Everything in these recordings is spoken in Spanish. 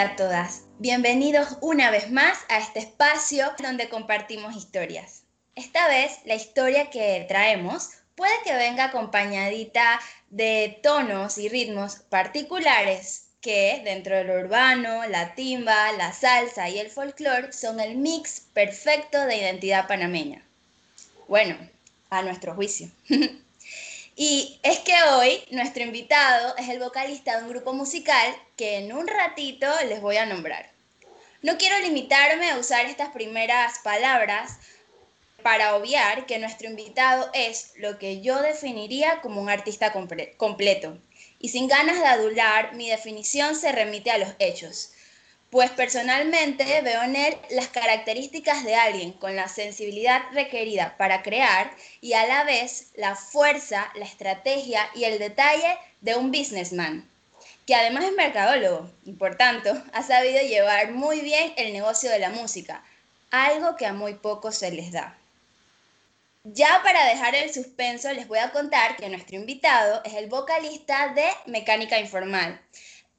a todas. Bienvenidos una vez más a este espacio donde compartimos historias. Esta vez la historia que traemos puede que venga acompañadita de tonos y ritmos particulares que dentro de lo urbano, la timba, la salsa y el folclore son el mix perfecto de identidad panameña. Bueno, a nuestro juicio. Y es que hoy nuestro invitado es el vocalista de un grupo musical que en un ratito les voy a nombrar. No quiero limitarme a usar estas primeras palabras para obviar que nuestro invitado es lo que yo definiría como un artista completo. Y sin ganas de adular, mi definición se remite a los hechos pues personalmente veo en él las características de alguien con la sensibilidad requerida para crear y a la vez la fuerza, la estrategia y el detalle de un businessman, que además es mercadólogo y por tanto ha sabido llevar muy bien el negocio de la música, algo que a muy pocos se les da. Ya para dejar el suspenso les voy a contar que nuestro invitado es el vocalista de Mecánica Informal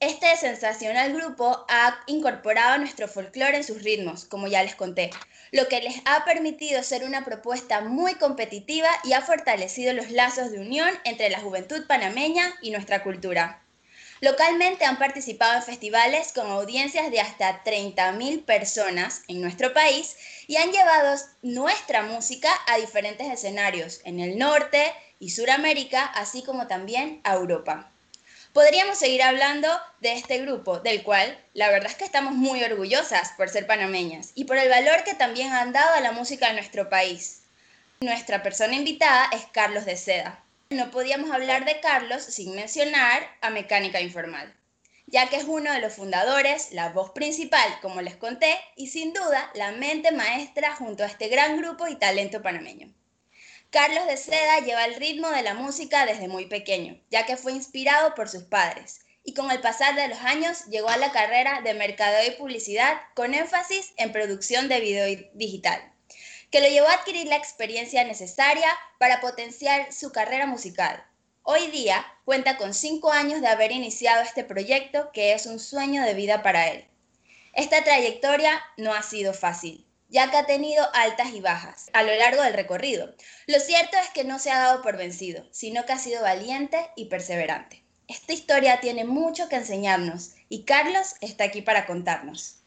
este sensacional grupo ha incorporado nuestro folclore en sus ritmos, como ya les conté, lo que les ha permitido ser una propuesta muy competitiva y ha fortalecido los lazos de unión entre la juventud panameña y nuestra cultura. Localmente han participado en festivales con audiencias de hasta 30.000 personas en nuestro país y han llevado nuestra música a diferentes escenarios en el norte y Suramérica, así como también a Europa. Podríamos seguir hablando de este grupo, del cual la verdad es que estamos muy orgullosas por ser panameñas y por el valor que también han dado a la música de nuestro país. Nuestra persona invitada es Carlos de Seda. No podíamos hablar de Carlos sin mencionar a Mecánica Informal, ya que es uno de los fundadores, la voz principal, como les conté, y sin duda la mente maestra junto a este gran grupo y talento panameño. Carlos de Seda lleva el ritmo de la música desde muy pequeño, ya que fue inspirado por sus padres, y con el pasar de los años llegó a la carrera de mercadeo y publicidad con énfasis en producción de video digital, que lo llevó a adquirir la experiencia necesaria para potenciar su carrera musical. Hoy día cuenta con cinco años de haber iniciado este proyecto que es un sueño de vida para él. Esta trayectoria no ha sido fácil, ya que ha tenido altas y bajas a lo largo del recorrido. Lo cierto es que no se ha dado por vencido, sino que ha sido valiente y perseverante. Esta historia tiene mucho que enseñarnos y Carlos está aquí para contarnos.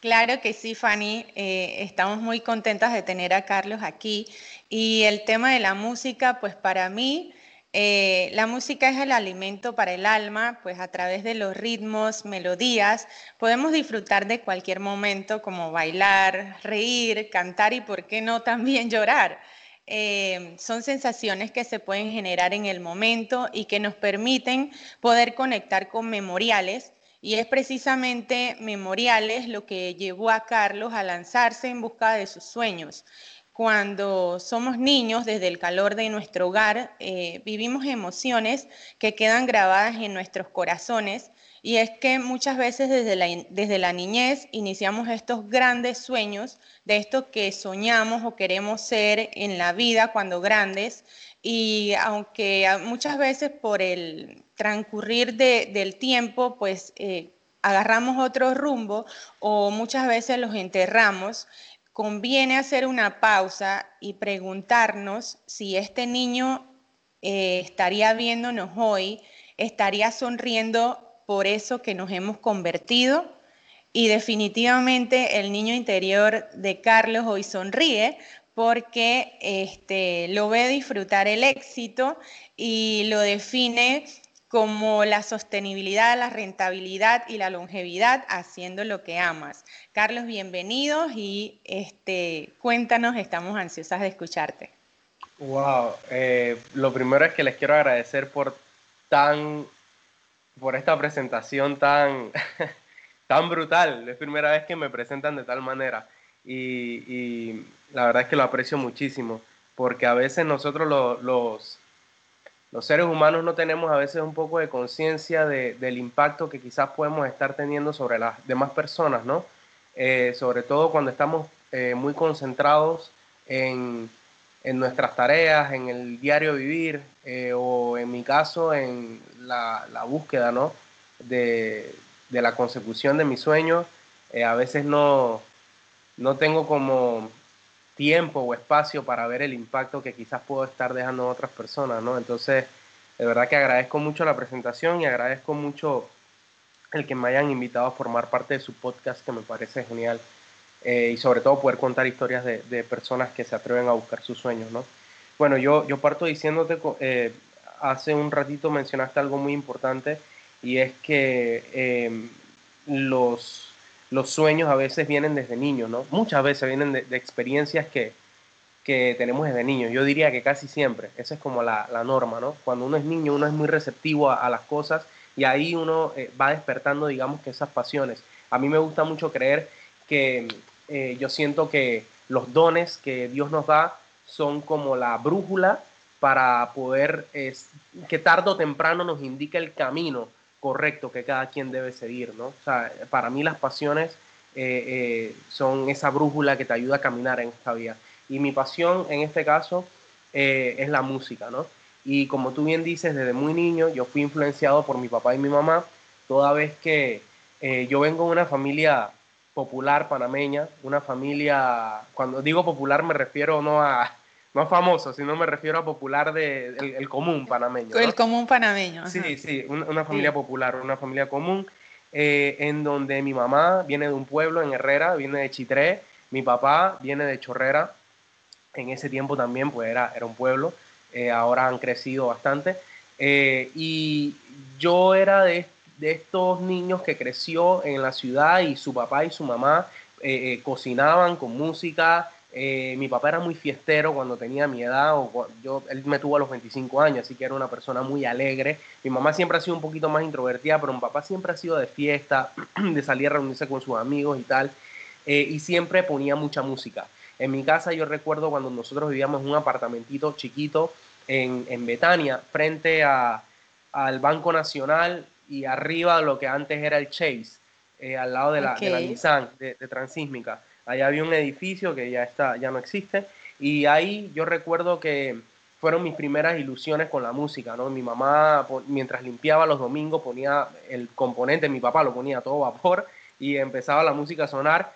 Claro que sí, Fanny. Eh, estamos muy contentas de tener a Carlos aquí. Y el tema de la música, pues para mí eh, la música es el alimento para el alma, pues a través de los ritmos, melodías, podemos disfrutar de cualquier momento como bailar, reír, cantar y, por qué no, también llorar. Eh, son sensaciones que se pueden generar en el momento y que nos permiten poder conectar con memoriales. Y es precisamente memoriales lo que llevó a Carlos a lanzarse en busca de sus sueños cuando somos niños, desde el calor de nuestro hogar, eh, vivimos emociones que quedan grabadas en nuestros corazones. Y es que muchas veces desde la, desde la niñez iniciamos estos grandes sueños de esto que soñamos o queremos ser en la vida cuando grandes. Y aunque muchas veces por el transcurrir del tiempo, pues eh, agarramos otro rumbo o muchas veces los enterramos, conviene hacer una pausa y preguntarnos si este niño eh, estaría viéndonos hoy, estaría sonriendo por eso que nos hemos convertido. Y definitivamente el niño interior de Carlos hoy sonríe porque este, lo ve disfrutar el éxito y lo define como la sostenibilidad, la rentabilidad y la longevidad haciendo lo que amas. Carlos, bienvenidos y este, cuéntanos, estamos ansiosas de escucharte. Wow, eh, lo primero es que les quiero agradecer por tan, por esta presentación tan, tan brutal. Es primera vez que me presentan de tal manera y, la verdad es que lo aprecio muchísimo porque a veces nosotros los los seres humanos no tenemos a veces un poco de conciencia del impacto que quizás podemos estar teniendo sobre las demás personas, ¿no? Eh, sobre todo cuando estamos eh, muy concentrados en, nuestras tareas, en el diario vivir, eh, o en mi caso, en la, búsqueda, ¿no? De, de la consecución de mis sueños, a veces no, no tengo como tiempo o espacio para ver el impacto que quizás puedo estar dejando en otras personas, ¿no? Entonces, de verdad que agradezco mucho la presentación y agradezco mucho el que me hayan invitado a formar parte de su podcast, que me parece genial. Eh, y sobre todo poder contar historias de, de, personas que se atreven a buscar sus sueños, ¿no? Bueno, yo, yo parto diciéndote, eh, hace un ratito mencionaste algo muy importante y es que em, los, los sueños a veces vienen desde niños, ¿no? Muchas veces vienen de, experiencias que, que, tenemos desde niños. Yo diría que casi siempre. Esa es como la, la norma, ¿no? Cuando uno es niño, uno es muy receptivo a, las cosas y ahí uno eh, va despertando, digamos, que esas pasiones. A mí me gusta mucho creer que eh, yo siento que los dones que Dios nos da son como la brújula para poder, que tarde o temprano nos indique el camino correcto que cada quien debe seguir, ¿no? O sea, para mí las pasiones eh, eh, son esa brújula que te ayuda a caminar en esta vida. Y mi pasión en este caso eh, es la música, ¿no? Y como tú bien dices, desde muy niño yo fui influenciado por mi papá y mi mamá, toda vez que yo vengo de una familia popular panameña, una familia, cuando digo popular me refiero no a, no famoso, sino me refiero a popular de el, común panameño. El común panameño. Sí, sí, una, familia popular, una familia común, eh, en donde mi mamá viene de un pueblo en Herrera, viene de Chitré, mi papá viene de Chorrera, en ese tiempo también pues era, era un pueblo, eh, ahora han crecido bastante, eh, y yo era de, de, estos niños que creció en la ciudad y su papá y su mamá cocinaban con música, eh, mi papá era muy fiestero cuando tenía mi edad, o yo, él me tuvo a los 25 años, así que era una persona muy alegre. Mi mamá siempre ha sido un poquito más introvertida, pero mi papá siempre ha sido de fiesta, de salir a reunirse con sus amigos y tal, eh, y siempre ponía mucha música. En mi casa yo recuerdo cuando nosotros vivíamos en un apartamentito chiquito en, en Betania, frente a, al Banco Nacional y arriba lo que antes era el Chase, eh, al lado de la, de la Nissan, de, de Transísmica. Allá había un edificio que ya, está, ya no existe. Y ahí yo recuerdo que fueron mis primeras ilusiones con la música, ¿no? Mi mamá, mientras limpiaba los domingos, ponía el componente, mi papá lo ponía a todo vapor y empezaba la música a sonar.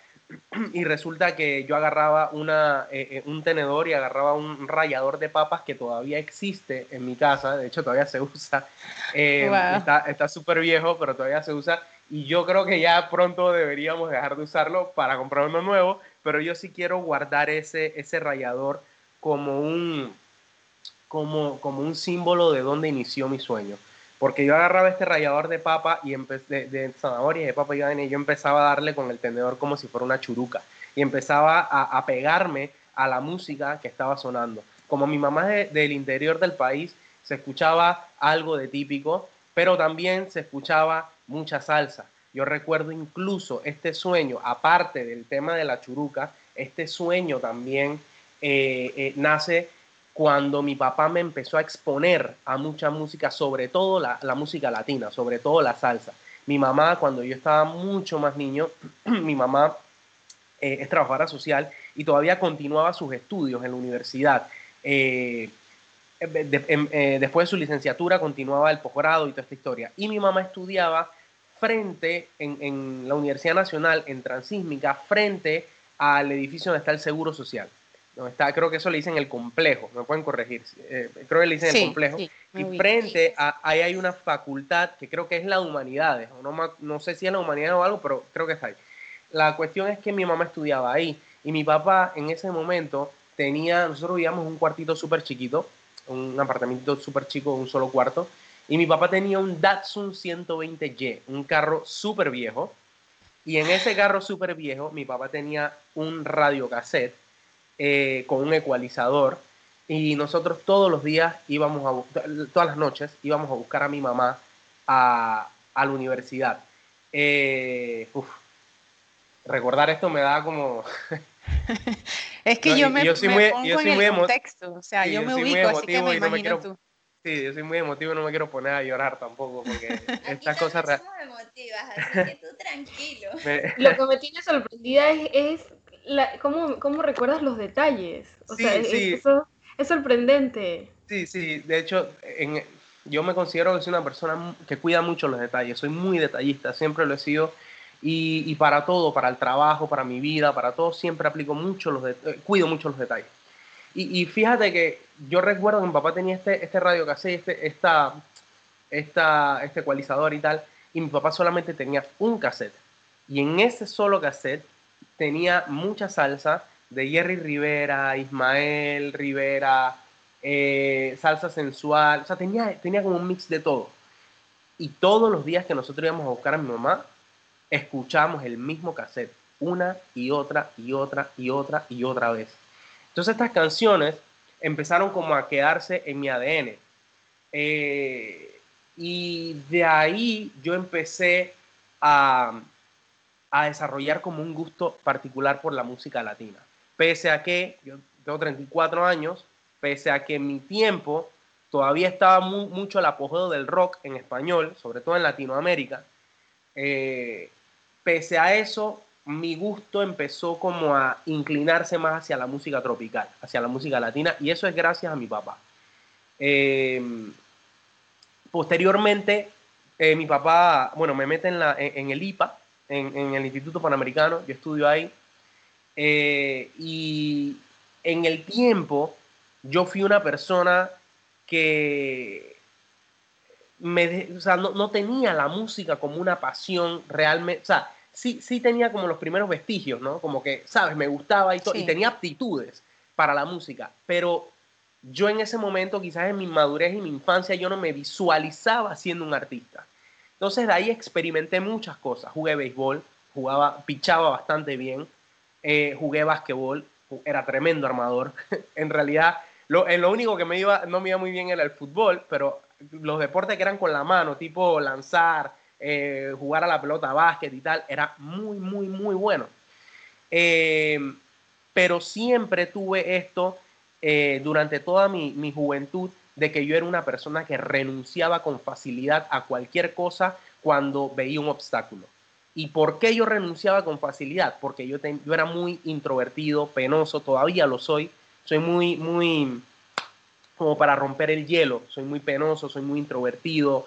Y resulta que yo agarraba una, eh, eh, un tenedor y agarraba un rallador de papas que todavía existe en mi casa, de hecho todavía se usa. Eh, está súper viejo, pero todavía se usa y yo creo que ya pronto deberíamos dejar de usarlo para comprar uno nuevo, pero yo sí quiero guardar ese, ese rayador como un, como, como un símbolo de dónde inició mi sueño. Porque yo agarraba este rallador de papa y de, de zanahoria y de papa y yo empezaba a darle con el tenedor como si fuera una churuca y empezaba a, a pegarme a la música que estaba sonando. Como mi mamá es del interior del país, se escuchaba algo de típico, pero también se escuchaba mucha salsa. Yo recuerdo incluso este sueño, aparte del tema de la churuca, este sueño también eh, eh, nace cuando mi papá me empezó a exponer a mucha música, sobre todo la, música latina, sobre todo la salsa. Mi mamá, cuando yo estaba mucho más niño, mi mamá eh, es trabajadora social y todavía continuaba sus estudios en la universidad. Em, después de su licenciatura continuaba el posgrado y toda esta historia. Y mi mamá estudiaba frente, en, la Universidad Nacional, en Transísmica, frente al edificio donde está el Seguro Social. Donde está, creo que eso le dicen el complejo, me pueden corregir, eh, creo que le dicen el complejo. y frente a, ahí hay una facultad que creo que es la humanidades, no, no sé si es la humanidad o algo, pero creo que está ahí. La cuestión es que mi mamá estudiaba ahí y mi papá en ese momento tenía, nosotros vivíamos un cuartito súper chiquito, un apartamento súper chico, un solo cuarto, y mi papá tenía un Datsun 120Y, un carro súper viejo. Y en ese carro súper viejo, mi papá tenía un radiocassette eh, con un ecualizador. Y nosotros todos los días íbamos a todas las noches íbamos a buscar a mi mamá a, la universidad. Eh, recordar esto me da como... es que yo me, yo soy muy, pongo en el contexto, o sea, yo, me ubico, así que me imagino tú. Sí, yo soy muy emotivo, no me quiero poner a llorar tampoco, porque estas cosas... No somos emotivas, así que tú tranquilo. Lo que me tiene sorprendida es, la, cómo, cómo, recuerdas los detalles. O sea, Eso es sorprendente. Sí, sí, de hecho, en, Yo me considero que soy una persona que cuida mucho los detalles, soy muy detallista, siempre lo he sido. Y, para todo, para el trabajo, para mi vida, para todo, siempre aplico mucho los eh, cuido mucho los detalles. Y, fíjate que yo recuerdo que mi papá tenía este, este radio cassette, este, esta, esta, este ecualizador y tal, y mi papá solamente tenía un cassette. Y en ese solo cassette tenía mucha salsa de Jerry Rivera, Ismael Rivera, eh, salsa sensual, o sea, tenía, tenía como un mix de todo. Y todos los días que nosotros íbamos a buscar a mi mamá, escuchábamos el mismo cassette, una y otra y otra y otra y otra vez. Entonces estas canciones empezaron como a quedarse en mi ADN. Eh, y de ahí yo empecé a, a desarrollar como un gusto particular por la música latina. Pese a que yo tengo 34 años, pese a que en mi tiempo todavía estaba mucho el apogeo del rock en español, sobre todo en Latinoamérica, eh, pese a eso, mi gusto empezó como a inclinarse más hacia la música tropical, hacia la música latina, y eso es gracias a mi papá. Eh, posteriormente, eh, mi papá, bueno, me mete en, la, en, el IPA, en, el Instituto Panamericano, yo estudio ahí, y en el tiempo yo fui una persona que me, o sea, no, tenía la música como una pasión realmente, o sea, sí, sí tenía como los primeros vestigios, ¿no? Como que, ¿sabes? Me gustaba y, y tenía aptitudes para la música, pero yo en ese momento, quizás en mi madurez y mi infancia, yo no me visualizaba siendo un artista. Entonces de ahí experimenté muchas cosas. Jugué béisbol, jugaba, pichaba bastante bien, eh, jugué básquetbol, era tremendo armador. en realidad lo, lo único que me iba, no me iba muy bien era el fútbol, pero los deportes que eran con la mano, tipo lanzar, eh, jugar a la pelota, básquet y tal, era muy, muy, muy bueno. Eh, pero siempre tuve esto eh, durante toda mi, mi, juventud de que yo era una persona que renunciaba con facilidad a cualquier cosa cuando veía un obstáculo. ¿Y por qué yo renunciaba con facilidad? Porque yo, yo era muy introvertido, penoso, todavía lo soy, soy muy, muy, como para romper el hielo, soy muy penoso, soy muy introvertido,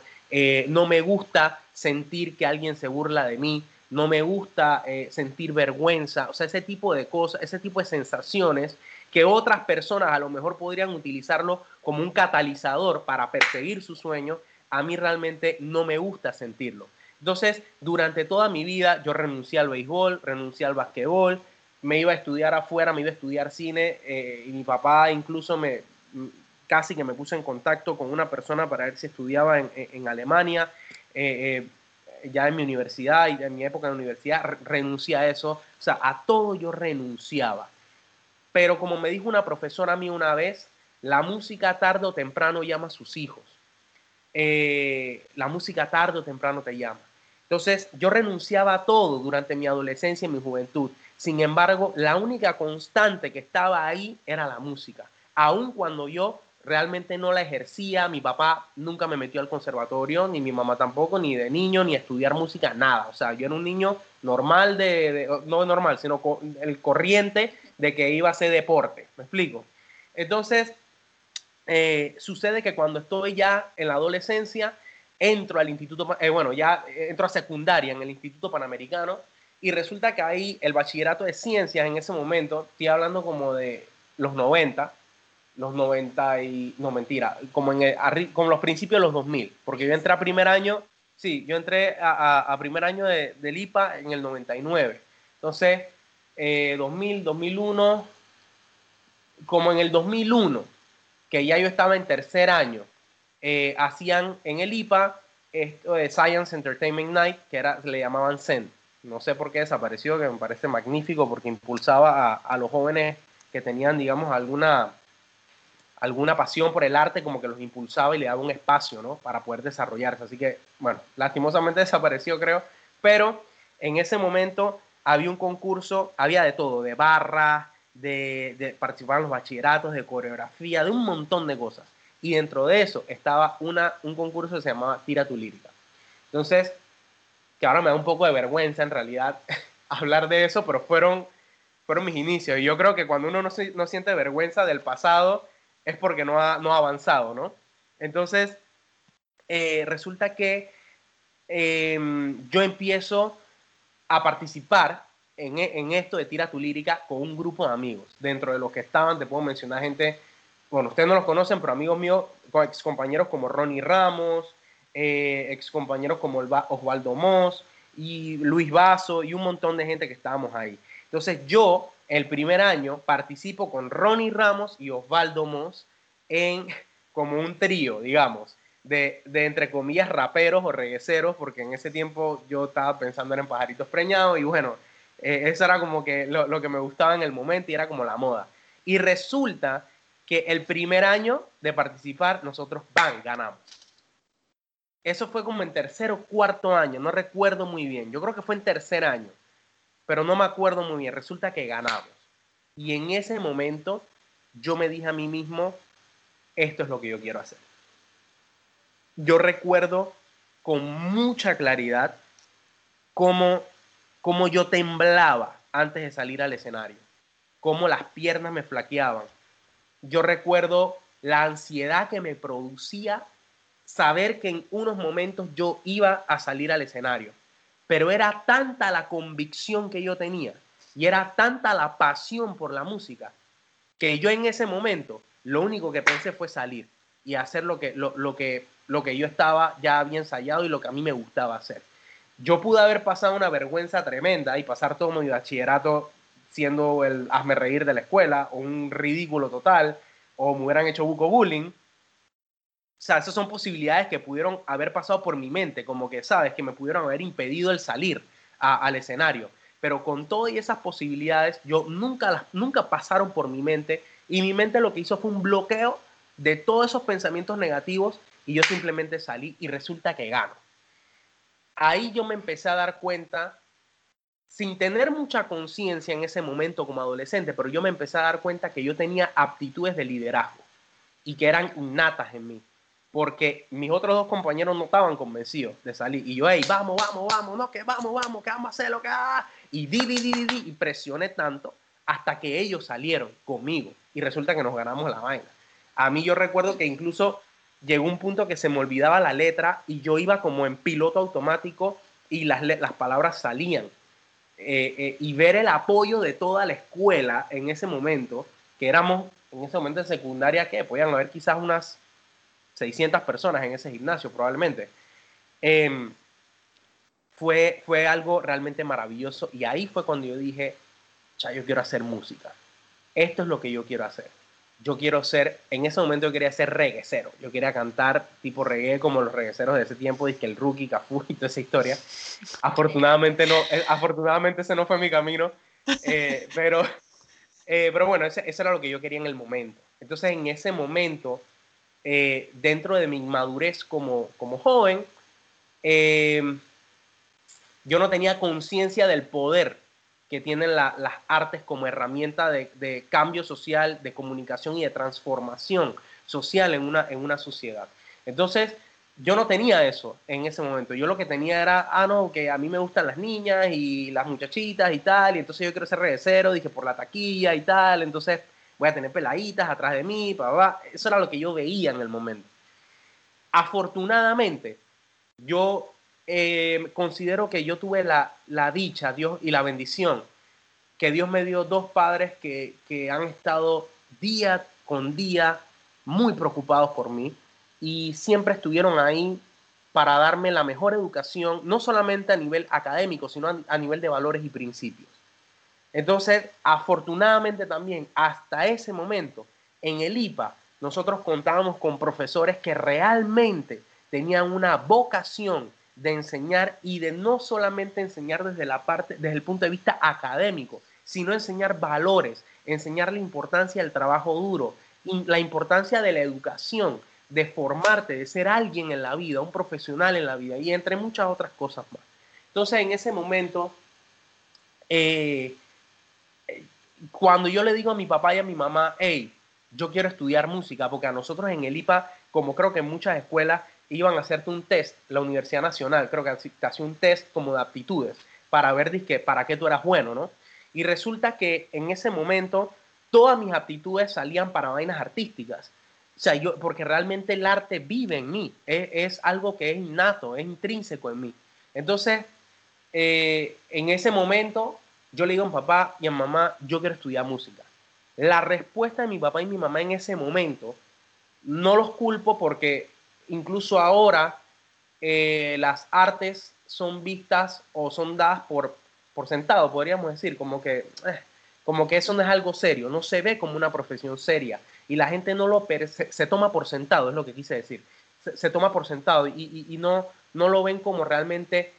no me gusta sentir que alguien se burla de mí, no me gusta eh, sentir vergüenza, o sea, ese tipo de cosas, ese tipo de sensaciones que otras personas a lo mejor podrían utilizarlo como un catalizador para perseguir su sueño, a mí realmente no me gusta sentirlo. Entonces, durante toda mi vida yo renuncié al béisbol, renuncié al basquetbol, me iba a estudiar afuera, me iba a estudiar cine eh, y mi papá incluso me casi que me puse en contacto con una persona para ver si estudiaba en, Alemania. Eh, eh, ya en mi universidad y en mi época de universidad renuncié a eso. O sea, a todo yo renunciaba. Pero como me dijo una profesora a mí una vez, la música tarde o temprano llama a sus hijos. la música tarde o temprano te llama. Entonces, yo renunciaba a todo durante mi adolescencia y mi juventud. Sin embargo, la única constante que estaba ahí era la música. Aun cuando yo realmente no la ejercía, mi papá nunca me metió al conservatorio, ni mi mamá tampoco, ni de niño, ni estudiar música, nada. O sea, yo era un niño normal, de, no normal, sino el corriente de que iba a hacer deporte. ¿Me explico? Entonces, eh, sucede que cuando estoy ya en la adolescencia, entro al instituto, eh, bueno, ya entro a secundaria en el Instituto Panamericano y resulta que ahí el bachillerato de ciencias en ese momento, estoy hablando como de los 90, los 90 y, no mentira, como en como los principios de los 2000, porque yo entré a primer año, sí, yo entré a, primer año de, del IPA en el 99. Entonces, 2000, eh, 2001, como en el 2001, que ya yo estaba en tercer año, eh, hacían en el IPA esto de Science Entertainment Night, que era, le llamaban CEN. No sé por qué desapareció, que me parece magnífico porque impulsaba a, los jóvenes que tenían, digamos, alguna, alguna pasión por el arte, como que los impulsaba y le daba un espacio, ¿no? Para poder desarrollarse. Así que, bueno, lastimosamente desapareció, creo. Pero en ese momento había un concurso, había de todo, de barra, de, de participar en los bachilleratos, de coreografía, de un montón de cosas. Y dentro de eso estaba una, un concurso que se llamaba Tira tu lírica. Entonces, que ahora me da un poco de vergüenza en realidad hablar de eso, pero fueron, fueron mis inicios. Y yo creo que cuando uno no, no siente vergüenza del pasado es porque no ha, no ha avanzado, ¿no? Entonces, eh, resulta que em, yo empiezo a participar en, en, esto de Tira tu Lírica con un grupo de amigos. Dentro de los que estaban, te puedo mencionar gente, bueno, ustedes no los conocen, pero amigos míos, ex compañeros como Ronnie Ramos, eh, ex compañeros como Osvaldo Moss y Luis Vaso y un montón de gente que estábamos ahí. Entonces yo, el primer año, participo con Ronnie Ramos y Osvaldo Moss en como un trío, digamos, de, de, entre comillas raperos o regueceros, porque en ese tiempo yo estaba pensando en pajaritos preñados y bueno, eh, eso era como que lo, lo, que me gustaba en el momento y era como la moda. Y resulta que el primer año de participar nosotros, ¡bam!, ganamos. Eso fue como en tercer o cuarto año, no recuerdo muy bien. Yo creo que fue en tercer año, pero no me acuerdo muy bien. Resulta que ganamos. Y en ese momento yo me dije a mí mismo, esto es lo que yo quiero hacer. Yo recuerdo con mucha claridad cómo, cómo yo temblaba antes de salir al escenario, cómo las piernas me flaqueaban. Yo recuerdo la ansiedad que me producía saber que en unos momentos yo iba a salir al escenario, pero era tanta la convicción que yo tenía y era tanta la pasión por la música que yo en ese momento lo único que pensé fue salir y hacer lo que, lo, que, lo que yo estaba ya bien ensayado y lo que a mí me gustaba hacer. Yo pude haber pasado una vergüenza tremenda y pasar todo mi bachillerato siendo el hazme reír de la escuela o un ridículo total o me hubieran hecho buco bullying. O sea, esas son posibilidades que pudieron haber pasado por mi mente, como que, sabes, que me pudieron haber impedido el salir al escenario. Pero con todas esas posibilidades, yo nunca, las, nunca pasaron por mi mente y mi mente lo que hizo fue un bloqueo de todos esos pensamientos negativos y yo simplemente salí y resulta que gano. Ahí yo me empecé a dar cuenta, sin tener mucha conciencia en ese momento como adolescente, pero yo me empecé a dar cuenta que yo tenía aptitudes de liderazgo y que eran innatas en mí. Porque mis otros dos compañeros no estaban convencidos de salir. Y yo, hey, vamos, vamos, vamos, no, que vamos, vamos, que vamos a hacer lo que haga. Y di, di, di, di, y presioné tanto hasta que ellos salieron conmigo y resulta que nos ganamos la vaina. A mí yo recuerdo que incluso llegó un punto que se me olvidaba la letra y yo iba como en piloto automático y las, las palabras salían. Eh, eh, y ver el apoyo de toda la escuela en ese momento, que éramos en ese momento en secundaria, que podían haber quizás unas 600 personas en ese gimnasio probablemente. Em, fue, fue algo realmente maravilloso y ahí fue cuando yo dije, sea, yo quiero hacer música. Esto es lo que yo quiero hacer. Yo quiero ser, en ese momento yo quería ser reguecero. Yo quería cantar tipo reggae como los regueceros de ese tiempo, que el rookie, Cafú y toda esa historia. Afortunadamente no, eh, afortunadamente ese no fue mi camino. Eh, pero, eh, pero bueno, eso era lo que yo quería en el momento. Entonces en ese momento, dentro de mi inmadurez como, como joven, yo no tenía conciencia del poder que tienen las artes como herramienta de, cambio social, de comunicación y de transformación social en una, en una sociedad. Entonces, yo no tenía eso en ese momento. Yo lo que tenía era, ah, no, que a mí me gustan las niñas y las muchachitas y tal, y entonces yo quiero ser cero, dije, por la taquilla y tal, entonces voy a tener peladitas atrás de mí, pa, eso era lo que yo veía en el momento. Afortunadamente, yo eh, considero que yo tuve la, dicha, Dios, y la bendición, que Dios me dio dos padres que, han estado día con día muy preocupados por mí y siempre estuvieron ahí para darme la mejor educación, no solamente a nivel académico, sino a, nivel de valores y principios. Entonces, afortunadamente también, hasta ese momento, en el IPA, nosotros contábamos con profesores que realmente tenían una vocación de enseñar y de no solamente enseñar desde la parte, desde el punto de vista académico, sino enseñar valores, enseñar la importancia del trabajo duro, la importancia de la educación, de formarte, de ser alguien en la vida, un profesional en la vida y entre muchas otras cosas más. Entonces, en ese momento, eh, cuando yo le digo a mi papá y a mi mamá, hey, yo quiero estudiar música, porque a nosotros en el IPA, como creo que en muchas escuelas, iban a hacerte un test, la Universidad Nacional, creo que te hacía un test como de aptitudes para ver que, para qué tú eras bueno, ¿no? Y resulta que en ese momento todas mis aptitudes salían para vainas artísticas. O sea, yo, porque realmente el arte vive en mí, es, algo que es innato, es intrínseco en mí. Entonces, eh, en ese momento, yo le digo a mi papá y a mi mamá, yo quiero estudiar música. La respuesta de mi papá y mi mamá en ese momento, no los culpo porque incluso ahora eh, las artes son vistas o son dadas por, por sentado, podríamos decir, como que, eh, como que eso no es algo serio, no se ve como una profesión seria y la gente no lo se, se toma por sentado, es lo que quise decir, se, toma por sentado y, no, no lo ven como realmente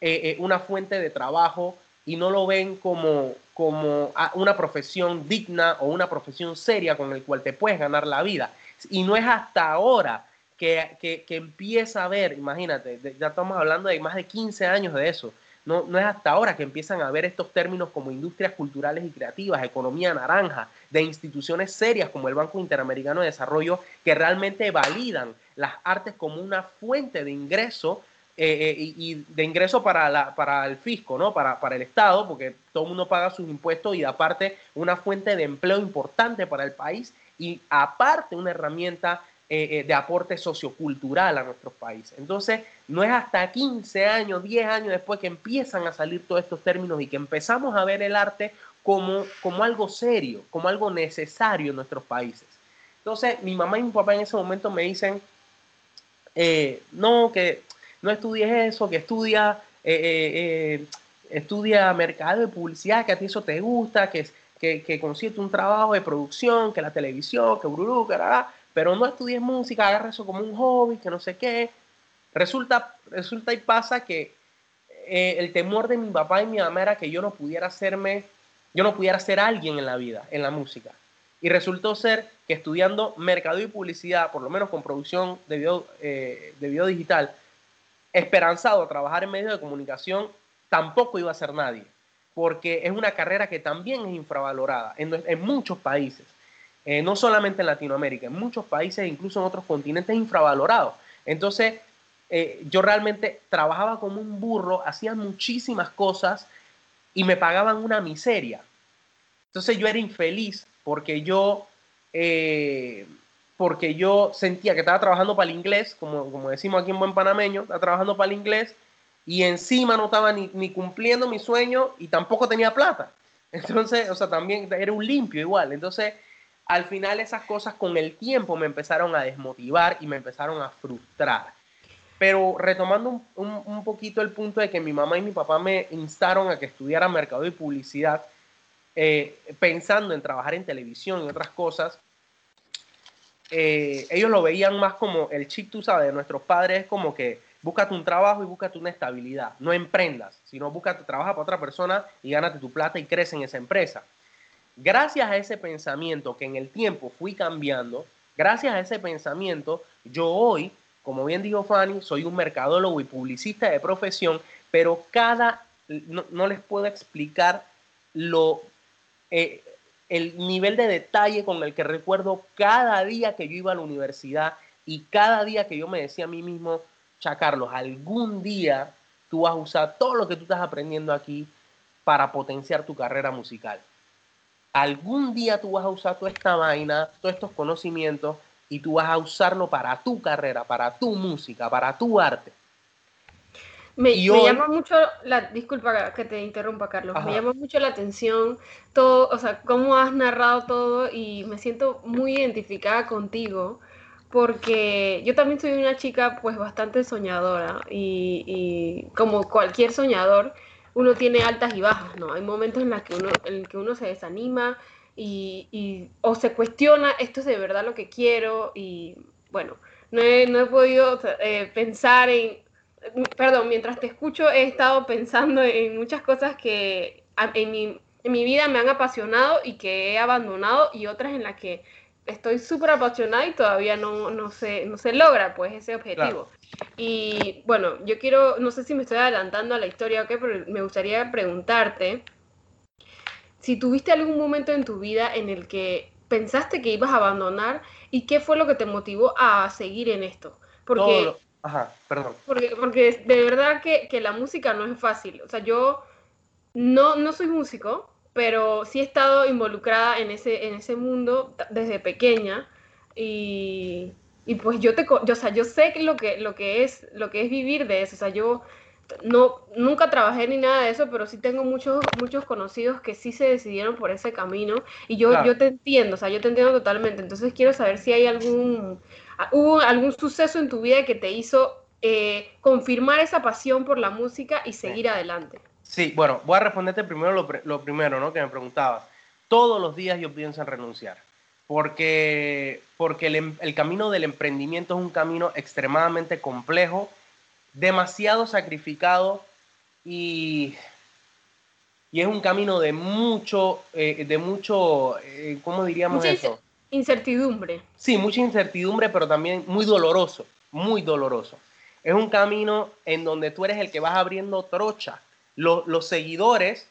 eh, una fuente de trabajo y no lo ven como, como una profesión digna o una profesión seria con el cual te puedes ganar la vida. Y no es hasta ahora que, empieza a ver, imagínate, ya estamos hablando de más de 15 años de eso, no, no es hasta ahora que empiezan a ver estos términos como industrias culturales y creativas, economía naranja, de instituciones serias como el Banco Interamericano de Desarrollo, que realmente validan las artes como una fuente de ingreso eh, eh, y, de ingreso para, la, para el fisco, ¿no? Para, para el Estado, porque todo el mundo paga sus impuestos y aparte una fuente de empleo importante para el país y aparte una herramienta eh, de aporte sociocultural a nuestros países. Entonces, no es hasta 15 años, 10 años después que empiezan a salir todos estos términos y que empezamos a ver el arte como, como algo serio, como algo necesario en nuestros países. Entonces, mi mamá y mi papá en ese momento me dicen, no, que no estudies eso, que estudia, estudia mercado de publicidad, que a ti eso te gusta, que, que, que consiste un trabajo de producción, que la televisión, que burú, que pero no estudies música, agarra eso como un hobby, que no sé qué. Resulta, resulta y pasa que eh, el temor de mi papá y mi mamá era que yo no pudiera hacerme, yo no pudiera ser alguien en la vida, en la música. Y resultó ser que estudiando mercado y publicidad, por lo menos con producción de video, eh, de video digital, esperanzado a trabajar en medios de comunicación, tampoco iba a ser nadie, porque es una carrera que también es infravalorada en, muchos países. Eh, no solamente en Latinoamérica, en muchos países, incluso en otros continentes, infravalorados. Entonces, eh, yo realmente trabajaba como un burro, hacía muchísimas cosas y me pagaban una miseria. Entonces yo era infeliz porque yo, eh, porque yo sentía que estaba trabajando para el inglés, como, como decimos aquí en buen panameño, estaba trabajando para el inglés y encima no estaba ni, ni cumpliendo mi sueño y tampoco tenía plata. Entonces, o sea, también era un limpio igual. Entonces, al final esas cosas con el tiempo me empezaron a desmotivar y me empezaron a frustrar. Pero retomando un, poquito el punto de que mi mamá y mi papá me instaron a que estudiara mercado y publicidad, eh, pensando en trabajar en televisión y otras cosas, eh, ellos lo veían más como el chip, tú sabes, de nuestros padres es como que búscate un trabajo y búscate una estabilidad, no emprendas, sino búscate, trabaja para otra persona y gánate tu plata y crece en esa empresa. Gracias a ese pensamiento que en el tiempo fui cambiando, gracias a ese pensamiento, yo hoy, como bien dijo Fanny, soy un mercadólogo y publicista de profesión, pero cada, no, les puedo explicar lo, eh, el nivel de detalle con el que recuerdo cada día que yo iba a la universidad y cada día que yo me decía a mí mismo, cha Carlos, algún día tú vas a usar todo lo que tú estás aprendiendo aquí para potenciar tu carrera musical algún día tú vas a usar toda esta vaina, todos estos conocimientos y tú vas a usarlo para tu carrera, para tu música, para tu arte. Me, llama mucho la, disculpa que te interrumpa, Carlos, me llama mucho la atención todo, o sea, cómo has narrado todo y me siento muy identificada contigo porque yo también soy una chica pues bastante soñadora y como cualquier soñador, uno tiene altas y bajas, ¿no? Hay momentos en los que uno, en que uno se desanima y, o se cuestiona, esto es de verdad lo que quiero y bueno, no he, no he podido eh, pensar en, perdón, mientras te escucho he estado pensando en muchas cosas que en mi, en mi vida me han apasionado y que he abandonado y otras en las que estoy súper apasionada y todavía no, no, se, no se logra pues ese objetivo. Y bueno, yo quiero, no sé si me estoy adelantando a la historia o qué, pero me gustaría preguntarte si tuviste algún momento en tu vida en el que pensaste que ibas a abandonar y qué fue lo que te motivó a seguir en esto. Porque, Ajá, perdón. Porque, porque de verdad que, que, la música no es fácil. O sea, yo no, no soy músico, pero sí he estado involucrada en ese, en ese mundo desde pequeña. y, y pues yo te, yo, o sea, yo sé lo que, lo que es, lo que es vivir de eso, o sea, yo no, nunca trabajé ni nada de eso, pero sí tengo muchos, muchos conocidos que sí se decidieron por ese camino y yo, yo te entiendo, o sea, yo te entiendo totalmente. Entonces quiero saber si hay algún, hubo algún suceso en tu vida que te hizo eh, confirmar esa pasión por la música y seguir adelante. Sí, bueno, voy a responderte primero lo, primero, ¿no? Que me preguntabas. Todos los días yo pienso en renunciar, porque, porque el, em, el camino del emprendimiento es un camino extremadamente complejo demasiado sacrificado y, y es un camino de mucho, eh, de mucho, eh, ¿cómo diríamos eso? Incertidumbre. Sí, mucha incertidumbre, pero también muy doloroso, muy doloroso. Es un camino en donde tú eres el que vas abriendo trocha. Los, los seguidores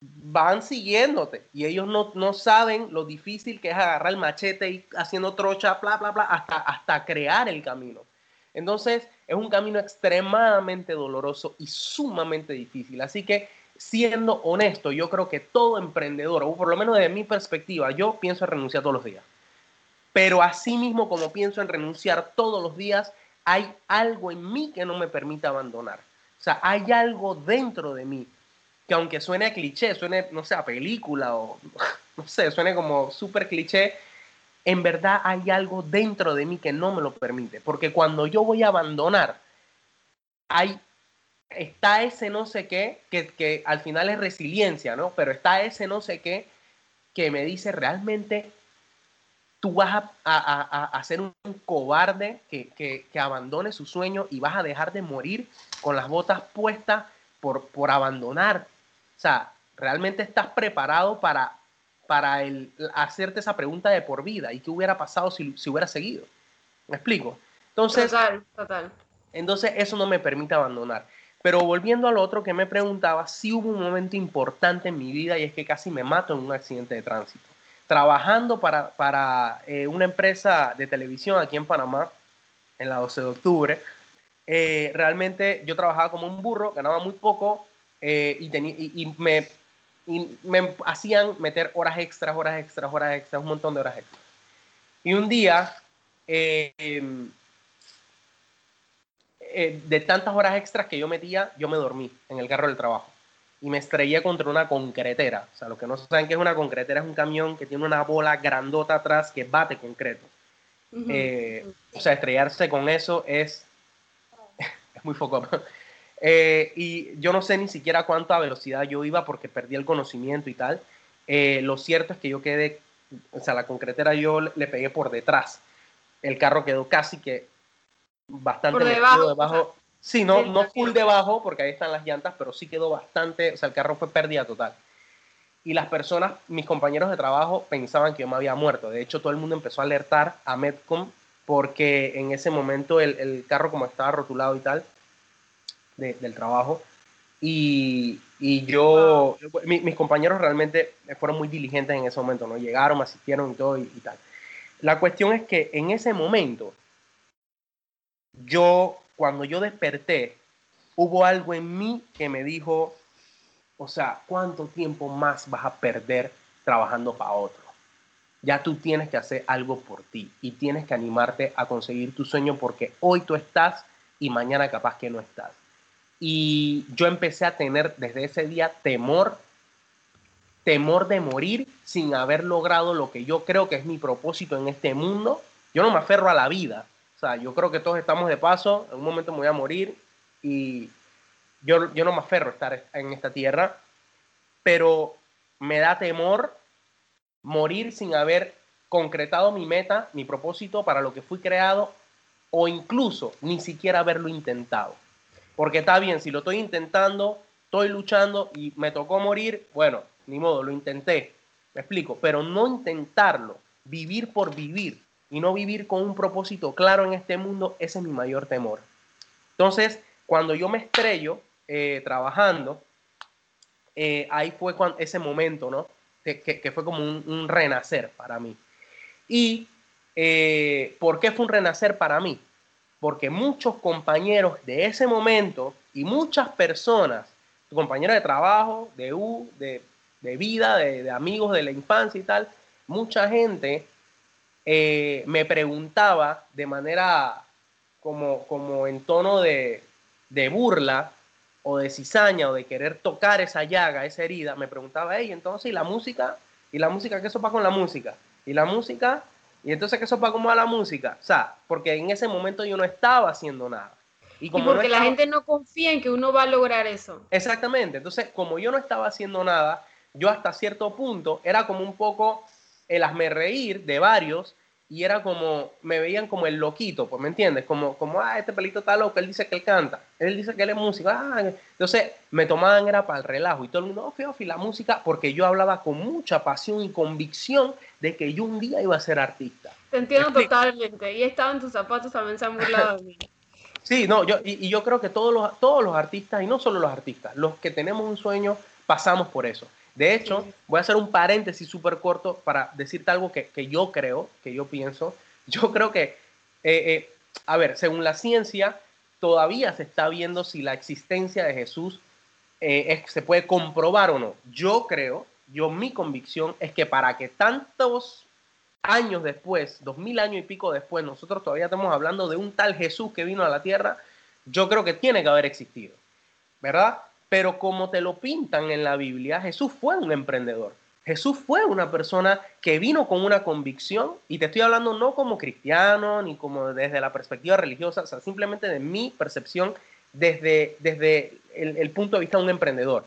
van siguiéndote y ellos no, no, saben lo difícil que es agarrar el machete y haciendo trocha, bla, bla, bla, hasta, hasta crear el camino. Entonces, es un camino extremadamente doloroso y sumamente difícil. Así que, siendo honesto, yo creo que todo emprendedor, o por lo menos desde mi perspectiva, yo pienso en renunciar todos los días. Pero así mismo como pienso en renunciar todos los días, hay algo en mí que no me permite abandonar. O sea, hay algo dentro de mí que aunque suene a cliché, suene, no sé, a película o, no sé, suene como súper cliché, en verdad hay algo dentro de mí que no me lo permite. Porque cuando yo voy a abandonar, hay, está ese no sé qué, que, al final es resiliencia, ¿no? Pero está ese no sé qué que me dice realmente tú vas a, a, ser un cobarde que, que, abandone su sueño y vas a dejar de morir con las botas puestas por, por abandonar. O sea, realmente estás preparado para para el, hacerte esa pregunta de por vida y qué hubiera pasado si, si hubiera seguido. ¿Me explico? Entonces, total, total. Entonces eso no me permite abandonar. Pero volviendo a lo otro que me preguntaba, sí hubo un momento importante en mi vida y es que casi me mato en un accidente de tránsito. Trabajando para, para eh, una empresa de televisión aquí en Panamá, en la 12 de octubre, eh, realmente yo trabajaba como un burro, ganaba muy poco eh, y, y, y me y me hacían meter horas extras, horas extras, horas extras, un montón de horas extras. Y un día, eh, eh, de tantas horas extras que yo metía, yo me dormí en el carro del trabajo y me estrellé contra una concretera. O sea, los que no saben qué es una concretera es un camión que tiene una bola grandota atrás que bate concreto. Eh, o sea, estrellarse con eso es, es muy foco. Eh, y yo no sé ni siquiera cuánta velocidad yo iba porque perdí el conocimiento y tal. Eh, lo cierto es que yo quedé, o sea, la concretera yo le pegué por detrás. El carro quedó casi que bastante por debajo. sí, no, no full debajo porque ahí están las llantas, pero sí quedó bastante, o sea, el carro fue pérdida total. Y las personas, mis compañeros de trabajo, pensaban que yo me había muerto. De hecho, todo el mundo empezó a alertar a Medcom porque en ese momento el, el carro como estaba rotulado y tal, del trabajo. Y, y yo, mis compañeros realmente fueron muy diligentes en ese momento, ¿no? Llegaron, me asistieron y todo y, tal. La cuestión es que en ese momento, yo, cuando yo desperté, hubo algo en mí que me dijo, o sea, ¿cuánto tiempo más vas a perder trabajando para otro? Ya tú tienes que hacer algo por ti y tienes que animarte a conseguir tu sueño porque hoy tú estás y mañana capaz que no estás. Y yo empecé a tener desde ese día temor, temor de morir sin haber logrado lo que yo creo que es mi propósito en este mundo. Yo no me aferro a la vida. Yo creo que todos estamos de paso, en un momento me voy a morir y yo, yo no me aferro a estar en esta tierra, pero me da temor morir sin haber concretado mi meta, mi propósito para lo que fui creado o incluso ni siquiera haberlo intentado. Porque está bien, si lo estoy intentando, estoy luchando y me tocó morir, bueno, ni modo, lo intenté. Me explico, pero no intentarlo, vivir por vivir y no vivir con un propósito claro en este mundo, ese es mi mayor temor. Entonces, cuando yo me estrello eh, trabajando, eh, ahí fue cuando, ese momento, ¿no? Que, fue como un, renacer para mí. ¿Y eh, por qué fue un renacer para mí? porque muchos compañeros de ese momento y muchas personas, compañeros de trabajo, de U, de, vida, de, amigos de la infancia y tal, mucha gente eh, me preguntaba de manera como, como en tono de, de burla o de cizaña o de querer tocar esa llaga, esa herida, me preguntaba, hey, entonces, ¿y la música? ¿Y la música qué sopa con la música? ¿Y la música? ¿Y entonces qué sopa como a la música? O sea, porque en ese momento yo no estaba haciendo nada. Y, como porque la gente no confía en que uno va a lograr eso. Exactamente. Entonces, como yo no estaba haciendo nada, yo hasta cierto punto era como un poco el hazme reír de varios y era como, me veían como el loquito, pues, ¿me entiendes? Como, como, ah, este pelito está loco, él dice que él canta, él dice que él es músico, ah, entonces me tomaban, era para el relajo, y todo el mundo, oh, Feofi, la música, porque yo hablaba con mucha pasión y convicción de que yo un día iba a ser artista. Te entiendo totalmente, y estaba en tus zapatos, también se han burlado de mí. Sí, no, yo, y, y, yo creo que todos los, todos los artistas, y no solo los artistas, los que tenemos un sueño, pasamos por eso. De hecho, voy a hacer un paréntesis súper corto para decirte algo que, yo creo, que yo pienso. Yo creo que, eh, eh, a ver, según la ciencia, todavía se está viendo si la existencia de Jesús eh, se puede comprobar o no. Yo creo, yo mi convicción es que para que tantos años después, dos mil años y pico después, nosotros todavía estamos hablando de un tal Jesús que vino a la tierra, yo creo que tiene que haber existido, ¿verdad? Pero como te lo pintan en la Biblia, Jesús fue un emprendedor. Jesús fue una persona que vino con una convicción, y te estoy hablando no como cristiano, ni como desde la perspectiva religiosa, o simplemente de mi percepción desde, desde el, punto de vista de un emprendedor.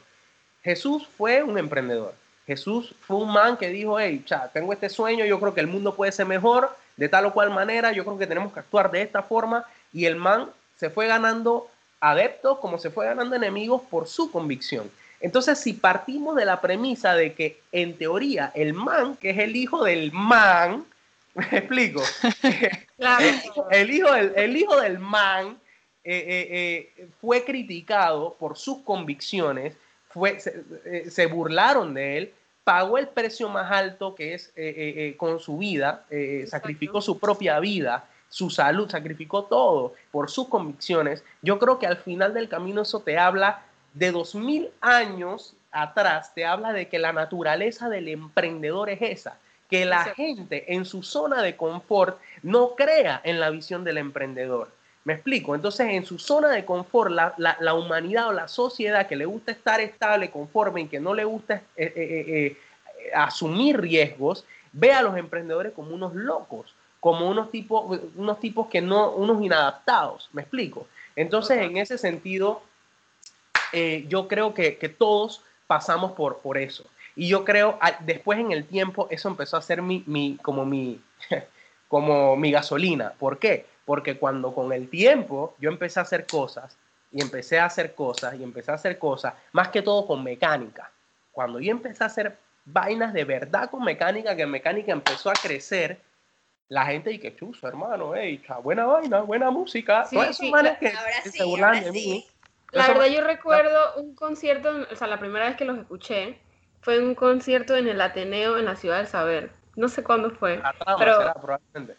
Jesús fue un emprendedor. Jesús fue un man que dijo, hey, cha, tengo este sueño, yo creo que el mundo puede ser mejor de tal o cual manera, yo creo que tenemos que actuar de esta forma, y el man se fue ganando adeptos como se fue ganando enemigos por su convicción. Entonces, si partimos de la premisa de que en teoría el man, que es el hijo del man, me explico, el, hijo del, el hijo del man eh, eh, eh, fue criticado por sus convicciones, fue, se, burlaron de él, pagó el precio más alto que es con su vida, sacrificó su propia vida su salud, sacrificó todo por sus convicciones, yo creo que al final del camino eso te habla de dos mil años atrás, te habla de que la naturaleza del emprendedor es esa, que la gente en su zona de confort no crea en la visión del emprendedor. Me explico. Entonces, en su zona de confort, la, humanidad o la sociedad que le gusta estar estable, conforme y que no le gusta eh, eh, eh, asumir riesgos, ve a los emprendedores como unos locos como unos tipos, unos tipos que no, unos inadaptados, me explico. Entonces, en ese sentido, eh, yo creo que, todos pasamos por, por eso. Y yo creo, después en el tiempo, eso empezó a ser mi, mi, como, mi, como mi gasolina. ¿Por qué? Porque cuando con el tiempo yo empecé a hacer cosas, y empecé a hacer cosas, y empecé a hacer cosas, más que todo con mecánica. Cuando yo empecé a hacer vainas de verdad con mecánica, que mecánica empezó a crecer, la gente y que chuzo, hermano, hey, buena vaina, buena música. Sí, Todos sí, que, se burlan de mí. La verdad, yo recuerdo un concierto, o sea, la primera vez que los escuché fue un concierto en el Ateneo en la Ciudad del Saber. No sé cuándo fue. pero, probablemente.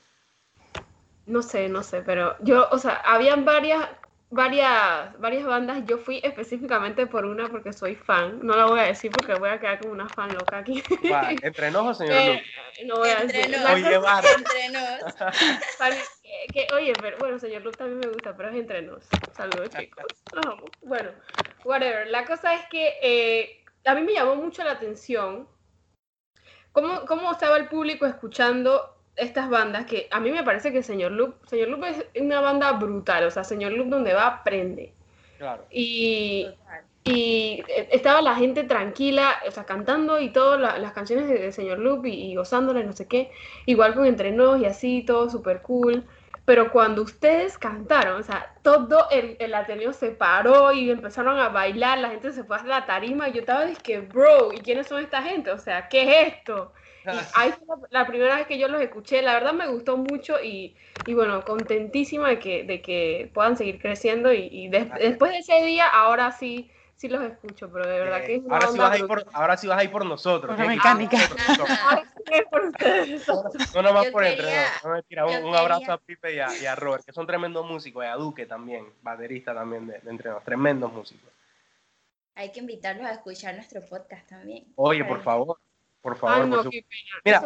No sé, no sé, pero yo, o sea, habían varias varias, varias bandas. Yo fui específicamente por una porque soy fan. No la voy a decir porque voy a quedar como una fan loca aquí. ¿Entre nos o señor eh, No voy a decir. Nos, oye, entre nos. que, oye, pero, bueno, señor Luke también me gusta, pero es entre nos. Saludos, chicos. Bueno, whatever. La cosa es que eh, a mí me llamó mucho la atención cómo, cómo estaba el público escuchando estas bandas que a mí me parece que Señor Loop, Señor Loop es una banda brutal, o sea, Señor Loop donde va aprende. Claro. Y, y estaba la gente tranquila, o sea, cantando y todas las canciones de, Señor Loop y, gozándole, no sé qué, igual con Entre Nos y así, todo súper cool. Pero cuando ustedes cantaron, o sea, todo el, el Ateneo se paró y empezaron a bailar, la gente se fue a la tarima y yo estaba que, bro, ¿y quiénes son esta gente? O sea, ¿qué es esto? ahí fue la, primera vez que yo los escuché, la verdad me gustó mucho y, y bueno, contentísima de que, de que puedan seguir creciendo y, después de ese día, ahora sí, sí los escucho, pero de verdad que es ahora, sí vas a ir por, ahora sí vas a ir por nosotros. Por mecánica. ahora sí es por ustedes. No, no más por entre nosotros. un, abrazo a Pipe y a, y a, Robert, que son tremendos músicos, y a Duque también, baterista también de, de entre nosotros, tremendos músicos. Hay que invitarlos a escuchar nuestro podcast también. Oye, por favor. Por favor, Mira,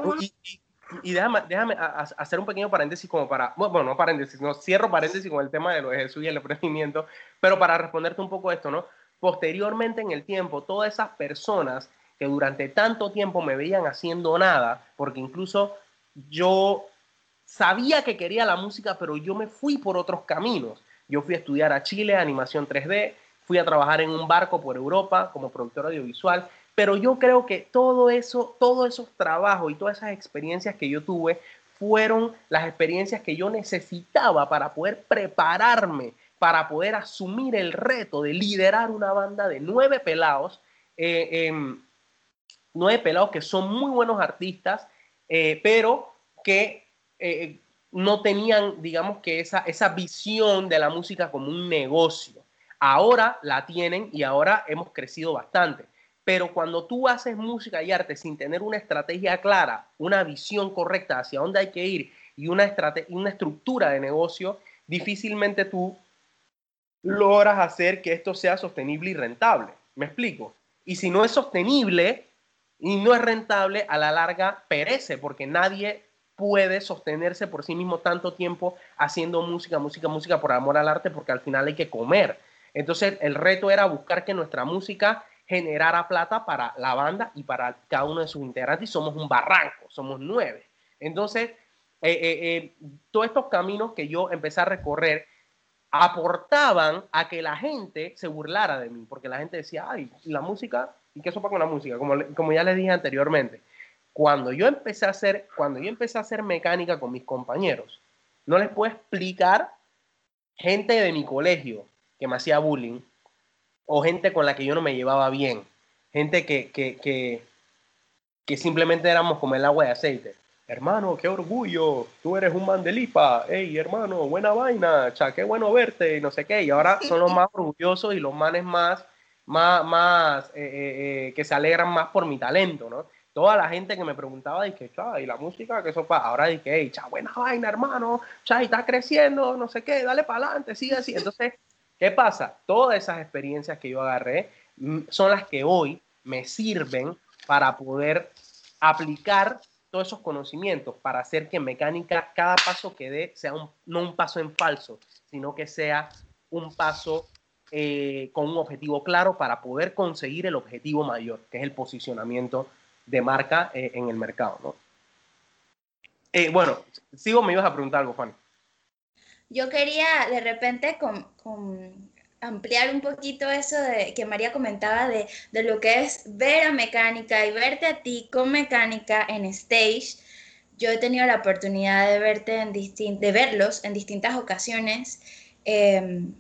y déjame, déjame hacer un pequeño paréntesis como para, bueno, no paréntesis, no, cierro paréntesis con el tema de lo de Jesús y el emprendimiento, pero para responderte un poco esto, ¿no? Posteriormente en el tiempo, todas esas personas que durante tanto tiempo me veían haciendo nada, porque incluso yo sabía que quería la música, pero yo me fui por otros caminos. Yo fui a estudiar a Chile, animación 3D, fui a trabajar en un barco por Europa como productor audiovisual, pero yo creo que todo eso, todos esos trabajos y todas esas experiencias que yo tuve fueron las experiencias que yo necesitaba para poder prepararme, para poder asumir el reto de liderar una banda de nueve pelados, eh, em, nueve pelados que son muy buenos artistas, eh, pero que eh, no tenían, digamos que esa, esa visión de la música como un negocio. Ahora la tienen y ahora hemos crecido bastante. Pero cuando tú haces música y arte sin tener una estrategia clara, una visión correcta hacia dónde hay que ir y una, una estructura de negocio, difícilmente tú logras hacer que esto sea sostenible y rentable. ¿Me explico? Y si no es sostenible y no es rentable, a la larga perece porque nadie puede sostenerse por sí mismo tanto tiempo haciendo música, música, música por amor al arte porque al final hay que comer. Entonces el reto era buscar que nuestra música generara plata para la banda y para cada uno de sus integrantes. Y somos un barranco, somos nueve. Entonces, eh, eh, eh, todos estos caminos que yo empecé a recorrer aportaban a que la gente se burlara de mí, porque la gente decía, ay, la música, ¿y qué sopa con la música? Como, como ya les dije anteriormente, cuando yo empecé a hacer, cuando yo empecé a hacer mecánica con mis compañeros, no les puedo explicar gente de mi colegio que me hacía bullying, o gente con la que yo no me llevaba bien, gente que, que, que, que simplemente éramos como el agua de aceite. Hermano, qué orgullo, tú eres un mandelipa, hey hermano, buena vaina, cha, qué bueno verte, y no sé qué, y ahora son los más orgullosos y los manes más, más, más, eh, eh, eh, que se alegran más por mi talento, ¿no? Toda la gente que me preguntaba, dije, cha, y la música, que eso para, ahora dije, hey, cha, buena vaina, hermano, cha, y está creciendo, no sé qué, dale para adelante, sigue así. Entonces, ¿Qué pasa? Todas esas experiencias que yo agarré mm, son las que hoy me sirven para poder aplicar todos esos conocimientos para hacer que mecánica cada paso que dé sea no un paso en falso, sino que sea un paso eh, con un objetivo claro para poder conseguir el objetivo mayor, que es el posicionamiento de marca eh, en el mercado. ¿no? Eh, bueno, sigo, me ibas a preguntar algo, Juan. Yo quería de repente con, ampliar un poquito eso de, que María comentaba de, lo que es ver a mecánica y verte a ti con mecánica en stage. Yo he tenido la oportunidad de, verte en de verlos en distintas ocasiones. Em,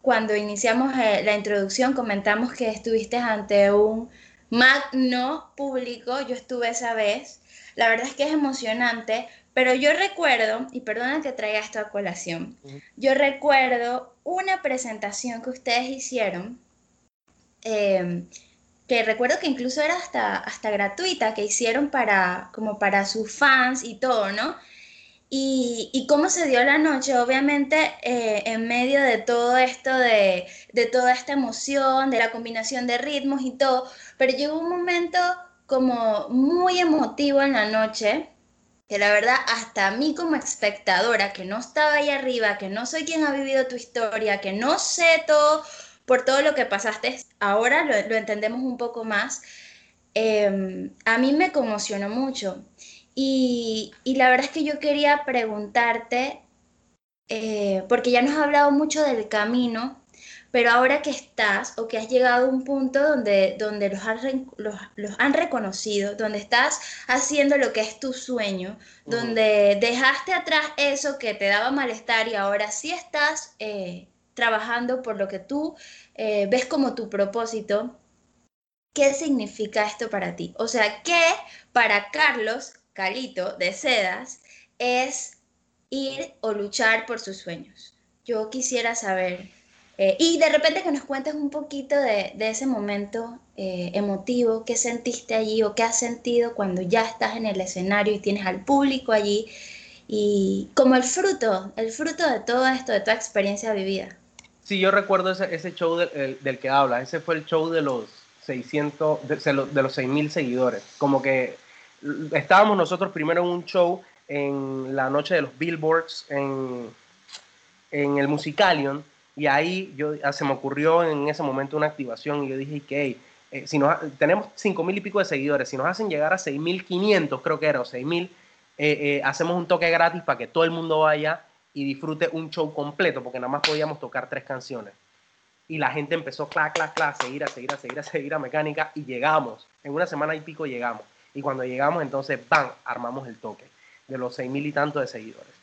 cuando iniciamos eh, la introducción comentamos que estuviste ante un magno público, yo estuve esa vez. La verdad es que es emocionante pero yo recuerdo, y perdona que traiga esto a colación, yo recuerdo una presentación que ustedes hicieron, em, que recuerdo que incluso era hasta, hasta gratuita, que hicieron para, como para sus fans y todo, ¿no? Y, cómo se dio la noche, obviamente eh, en medio de todo esto, de, de toda esta emoción, de la combinación de ritmos y todo, pero llegó un momento como muy emotivo en la noche, que la verdad hasta a mí como espectadora, que no estaba ahí arriba, que no soy quien ha vivido tu historia, que no sé todo por todo lo que pasaste, ahora lo, entendemos un poco más, em, a mí me conmocionó mucho. Y, la verdad es que yo quería preguntarte, eh, porque ya nos has hablado mucho del camino pero ahora que estás o que has llegado a un punto donde, donde los, han, los, han reconocido, donde estás haciendo lo que es tu sueño, donde dejaste atrás eso que te daba malestar y ahora sí estás eh, trabajando por lo que tú eh, ves como tu propósito, ¿qué significa esto para ti? O sea, ¿qué para Carlos Calito de Sedas es ir o luchar por sus sueños? Yo quisiera saber eh, y de repente que nos cuentes un poquito de, de ese momento eh, emotivo, qué sentiste allí o qué has sentido cuando ya estás en el escenario y tienes al público allí y como el fruto, el fruto de todo esto, de toda experiencia vivida. Sí, yo recuerdo ese, ese show del que habla, ese fue el show de los 600, de, de los 6.000 seguidores, como que estábamos nosotros primero en un show en la noche de los Billboards en, en el Musicalion y ahí yo, ah, se me ocurrió en ese momento una activación y yo dije que eh, si nos, tenemos cinco mil y pico de seguidores, si nos hacen llegar a 6.500, creo que era, o 6.000, eh, eh, hacemos un toque gratis para que todo el mundo vaya y disfrute un show completo, porque nada más podíamos tocar tres canciones. Y la gente empezó, clac, clac, clac, a seguir, a seguir, a seguir, a seguir a mecánica y llegamos. En una semana y pico llegamos. Y cuando llegamos, entonces, ¡bam!, armamos el toque de los seis mil y tantos de seguidores.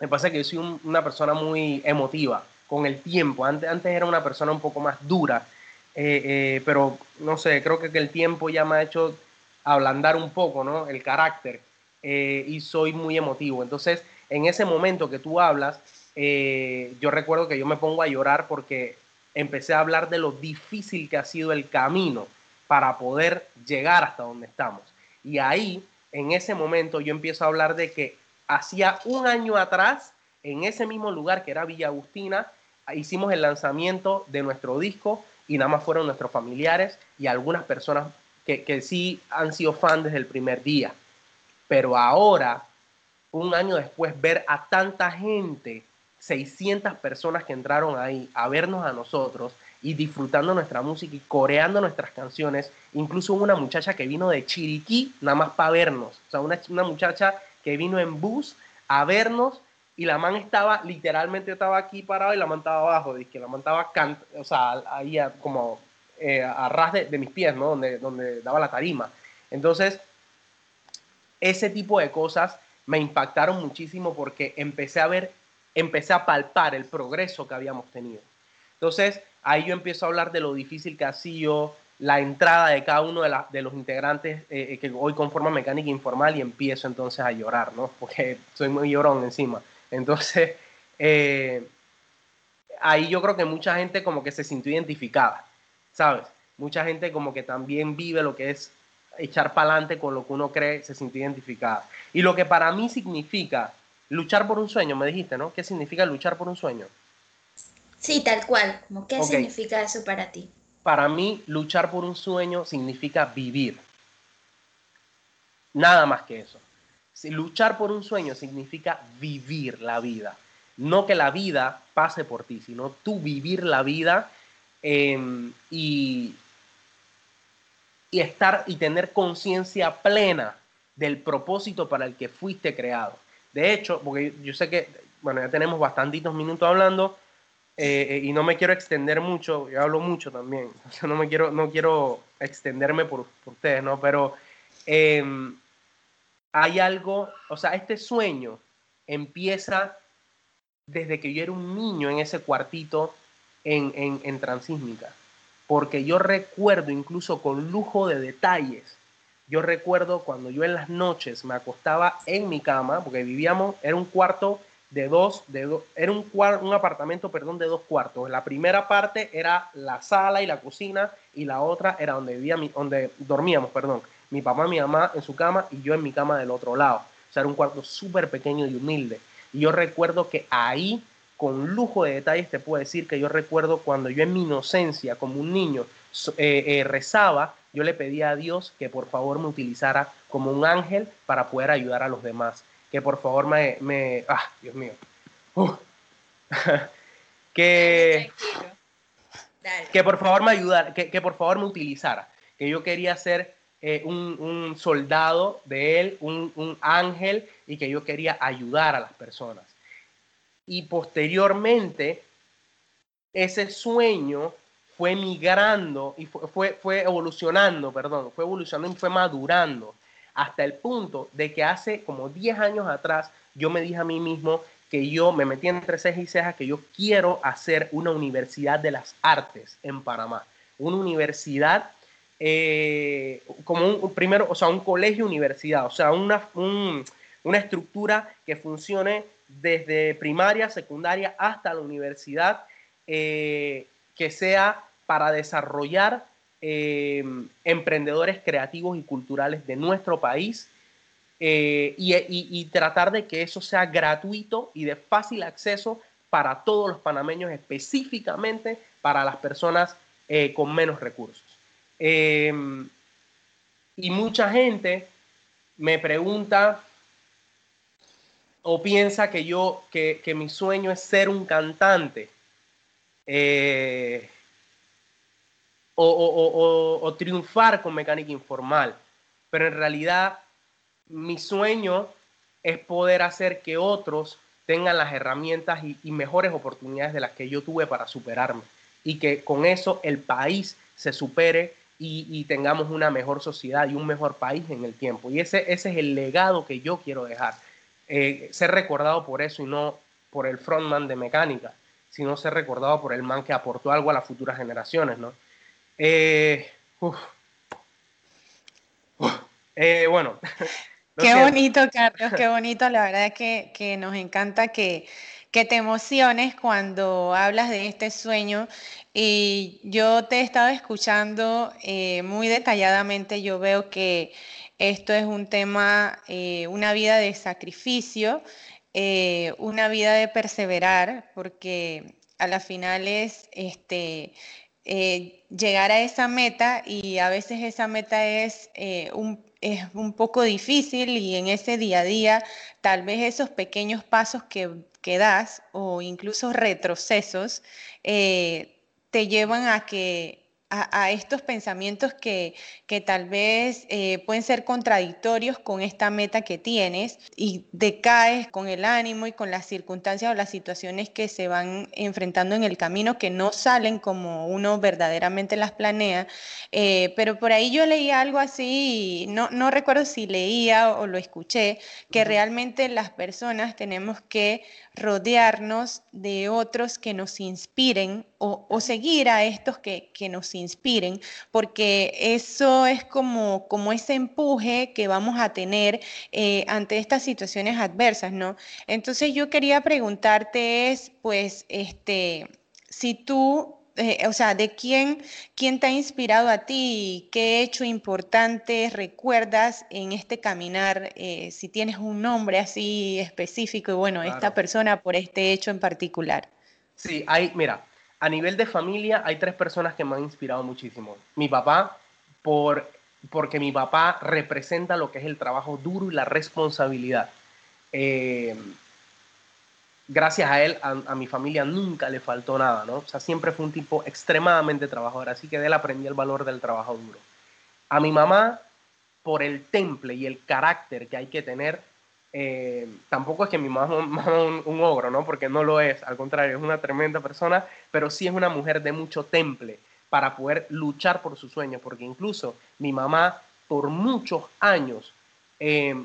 Me pasa que yo soy una persona muy emotiva con el tiempo. Antes, antes era una persona un poco más dura, eh, eh, pero no sé, creo que el tiempo ya me ha hecho ablandar un poco, ¿no? El carácter eh, y soy muy emotivo. Entonces, en ese momento que tú hablas, yo recuerdo que yo me pongo a llorar porque empecé a hablar de lo difícil que ha sido el camino para poder llegar hasta donde estamos. Y ahí, en ese momento, yo empiezo a hablar de que hacía un año atrás, en ese mismo lugar que era Villa Agustina, hicimos el lanzamiento de nuestro disco y nada más fueron nuestros familiares y algunas personas que, que sí han sido fan desde el primer día. Pero ahora, un año después, ver a tanta gente, 600 personas que entraron ahí a vernos a nosotros, y disfrutando nuestra música y coreando nuestras canciones. Incluso una muchacha que vino de Chiriquí nada más para vernos. O sea, una, una muchacha que vino en bus a vernos y la man estaba, literalmente estaba aquí parado y la man estaba abajo, que la man estaba, o sea, ahí como eh, a ras de, de, mis pies, ¿no? Donde, donde daba la tarima. Entonces, ese tipo de cosas me impactaron muchísimo porque empecé a ver, empecé a palpar el progreso que habíamos tenido. Entonces, ahí yo empiezo a hablar de lo difícil que ha sido la entrada de cada uno de, de los integrantes eh, eh, que hoy conforman Mecánica Informal y empiezo entonces a llorar, ¿no? Porque soy muy llorón encima. Entonces, eh, ahí yo creo que mucha gente como que se sintió identificada, ¿sabes? Mucha gente como que también vive lo que es echar para adelante con lo que uno cree, se sintió identificada. Y lo que para mí significa luchar por un sueño, me dijiste, ¿no? ¿Qué significa luchar por un sueño? Sí, tal cual. ¿Qué significa eso para ti? Para mí, luchar por un sueño significa vivir. Nada más que eso. Luchar por un sueño significa vivir la vida. No que la vida pase por ti, sino tú vivir la vida em, y, y estar y tener conciencia plena del propósito para el que fuiste creado. De hecho, porque yo sé que, bueno, ya tenemos bastantitos minutos hablando, eh, eh, y no me quiero extender mucho, yo hablo mucho también, no me quiero, no quiero extenderme por, ustedes, ¿no? Pero em, hay algo, o sea, este sueño empieza desde que yo era un niño en ese cuartito en, en, en Transísmica, porque yo recuerdo incluso con lujo de detalles, yo recuerdo cuando yo en las noches me acostaba en mi cama, porque vivíamos, era un cuarto de dos, de era un, un apartamento, perdón, de dos cuartos. La primera parte era la sala y la cocina y la otra era donde vivía, donde dormíamos, perdón, mi papá y mi mamá en su cama y yo en mi cama del otro lado. O sea, era un cuarto súper pequeño y humilde. Y yo recuerdo que ahí, con lujo de detalles, te puedo decir que yo recuerdo cuando yo en mi inocencia, como un niño, eh, eh, rezaba, yo le pedía a Dios que por favor me utilizara como un ángel para poder ayudar a los demás. Que por favor me, me ah, Dios mío, que, que por favor me ayudara, que, que, por favor me utilizara, que yo quería ser eh, un, soldado de él, un, un ángel y que yo quería ayudar a las personas. Y posteriormente, ese sueño fue migrando y fue, fue, fue, evolucionando, perdón, fue evolucionando y fue madurando hasta el punto de que hace como 10 años atrás yo me dije a mí mismo que yo me metí entre cejas y cejas que yo quiero hacer una universidad de las artes en Panamá. Una universidad eh, como un primero, o sea, un colegio universidad, o sea, una, una estructura que funcione desde primaria, secundaria hasta la universidad, eh, que sea para desarrollar Em, emprendedores creativos y culturales de nuestro país eh, y, tratar de que eso sea gratuito y de fácil acceso para todos los panameños, específicamente para las personas eh, con menos recursos. Em, y mucha gente me pregunta o piensa que yo, que, mi sueño es ser un cantante. Eh, o, triunfar con mecánica informal, pero en realidad mi sueño es poder hacer que otros tengan las herramientas y, mejores oportunidades de las que yo tuve para superarme. Y que con eso el país se supere y, tengamos una mejor sociedad y un mejor país en el tiempo. Y ese, ese es el legado que yo quiero dejar. Eh, ser recordado por eso y no por el frontman de mecánica, sino ser recordado por el man que aportó algo a las futuras generaciones, ¿no? Eh, eh, bueno. qué bonito, Carlos, qué bonito. La verdad es que, que nos encanta que, que te emociones cuando hablas de este sueño. Y yo te he estado escuchando muy detalladamente. Yo veo que esto es un tema, eh, una vida de sacrificio, eh, una vida de perseverar, porque a la final es este, eh, llegar a esa meta y a veces esa meta es, un, es un poco difícil y en ese día a día tal vez esos pequeños pasos que, que das o incluso retrocesos te llevan a que a, estos pensamientos que, que tal vez eh, pueden ser contradictorios con esta meta que tienes y decaes con el ánimo y con las circunstancias o las situaciones que se van enfrentando en el camino que no salen como uno verdaderamente las planea. Eh, pero por ahí yo leí algo así, no, no recuerdo si leía o lo escuché, que realmente las personas tenemos que rodearnos de otros que nos inspiren o, seguir a estos que, nos inspiren, porque eso es como, como ese empuje que vamos a tener eh, ante estas situaciones adversas, ¿no? Entonces yo quería preguntarte es, pues, este, si tú eh, o sea, de quién, quién te ha inspirado a ti, qué hecho importante recuerdas en este caminar, eh, si tienes un nombre así específico y bueno, esta persona por este hecho en particular. Sí, hay, mira, a nivel de familia hay tres personas que me han inspirado muchísimo. Mi papá, por, porque mi papá representa lo que es el trabajo duro y la responsabilidad. Eh, gracias a él, a, mi familia nunca le faltó nada, ¿no? O sea, siempre fue un tipo extremadamente trabajador, así que de él aprendí el valor del trabajo duro. A mi mamá, por el temple y el carácter que hay que tener, eh, tampoco es que mi mamá es un, un, ogro, ¿no? Porque no lo es, al contrario, es una tremenda persona, pero sí es una mujer de mucho temple para poder luchar por sus sueños, porque incluso mi mamá por muchos años eh,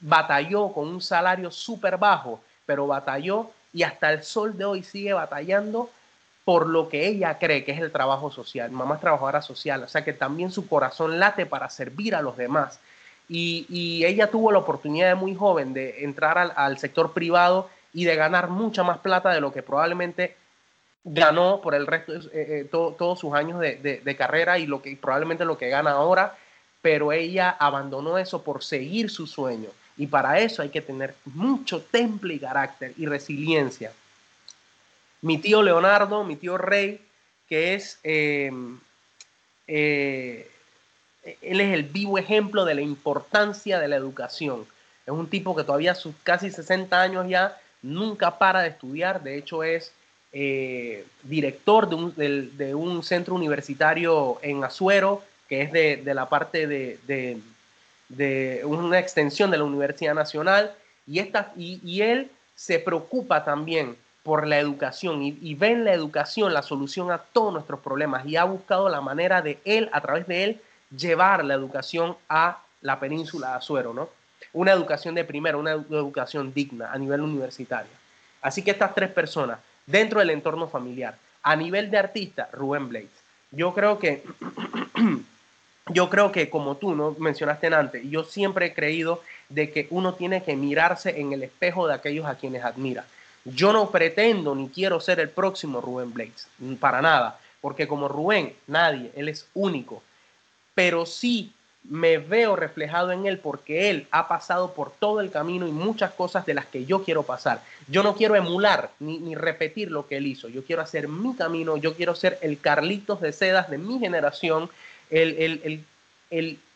batalló con un salario súper bajo pero batalló y hasta el sol de hoy sigue batallando por lo que ella cree que es el trabajo social. mamá es trabajadora social, o sea que también su corazón late para servir a los demás. Y, ella tuvo la oportunidad de muy joven de entrar al, sector privado y de ganar mucha más plata de lo que probablemente ganó por el resto eh, eh, todos sus años de, de, carrera y lo que probablemente lo que gana ahora, pero ella abandonó eso por seguir su sueño. Y para eso hay que tener mucho temple y carácter y resiliencia. Mi tío Leonardo, mi tío Rey, que es, eh, eh, él es el vivo ejemplo de la importancia de la educación. Es un tipo que todavía sus casi 60 años ya nunca para de estudiar. De hecho es eh, director de un, centro universitario en Azuero, que es de, la parte de de una extensión de la Universidad Nacional y, esta, y, él se preocupa también por la educación y, ve en la educación la solución a todos nuestros problemas y ha buscado la manera de él, a través de él, llevar la educación a la península de Azuero, ¿no? Una educación de primera, una educación digna a nivel universitario. Así que estas tres personas, dentro del entorno familiar, a nivel de artista, Rubén Blades. Yo creo que yo creo que como tú no mencionaste antes, yo siempre he creído de que uno tiene que mirarse en el espejo de aquellos a quienes admira. Yo no pretendo ni quiero ser el próximo Rubén Blades, para nada, porque como Rubén, nadie, él es único, pero sí me veo reflejado en él porque él ha pasado por todo el camino y muchas cosas de las que yo quiero pasar. Yo no quiero emular ni, repetir lo que él hizo, yo quiero hacer mi camino, yo quiero ser el Carlitos de Sedas de mi generación el,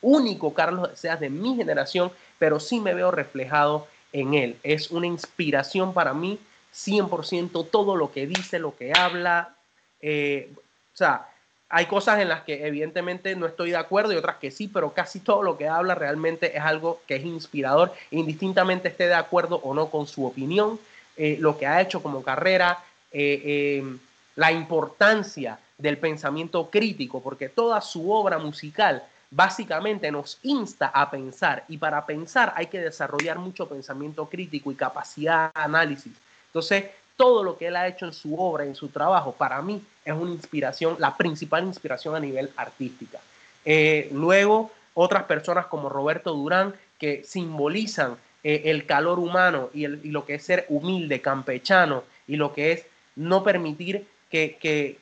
único Carlos Seas de mi generación, pero sí me veo reflejado en él. Es una inspiración para mí, 100% todo lo que dice, lo que habla. Eh, o sea, hay cosas en las que evidentemente no estoy de acuerdo y otras que sí, pero casi todo lo que habla realmente es algo que es inspirador, indistintamente esté de acuerdo o no con su opinión, eh, lo que ha hecho como carrera, eh, em, la importancia del pensamiento crítico, porque toda su obra musical básicamente nos insta a pensar y para pensar hay que desarrollar mucho pensamiento crítico y capacidad de análisis. Entonces, todo lo que él ha hecho en su obra, en su trabajo, para mí es una inspiración, la principal inspiración a nivel artística. Eh, luego, otras personas como Roberto Durán, que simbolizan eh, el calor humano y, lo que es ser humilde, campechano, y lo que es no permitir que,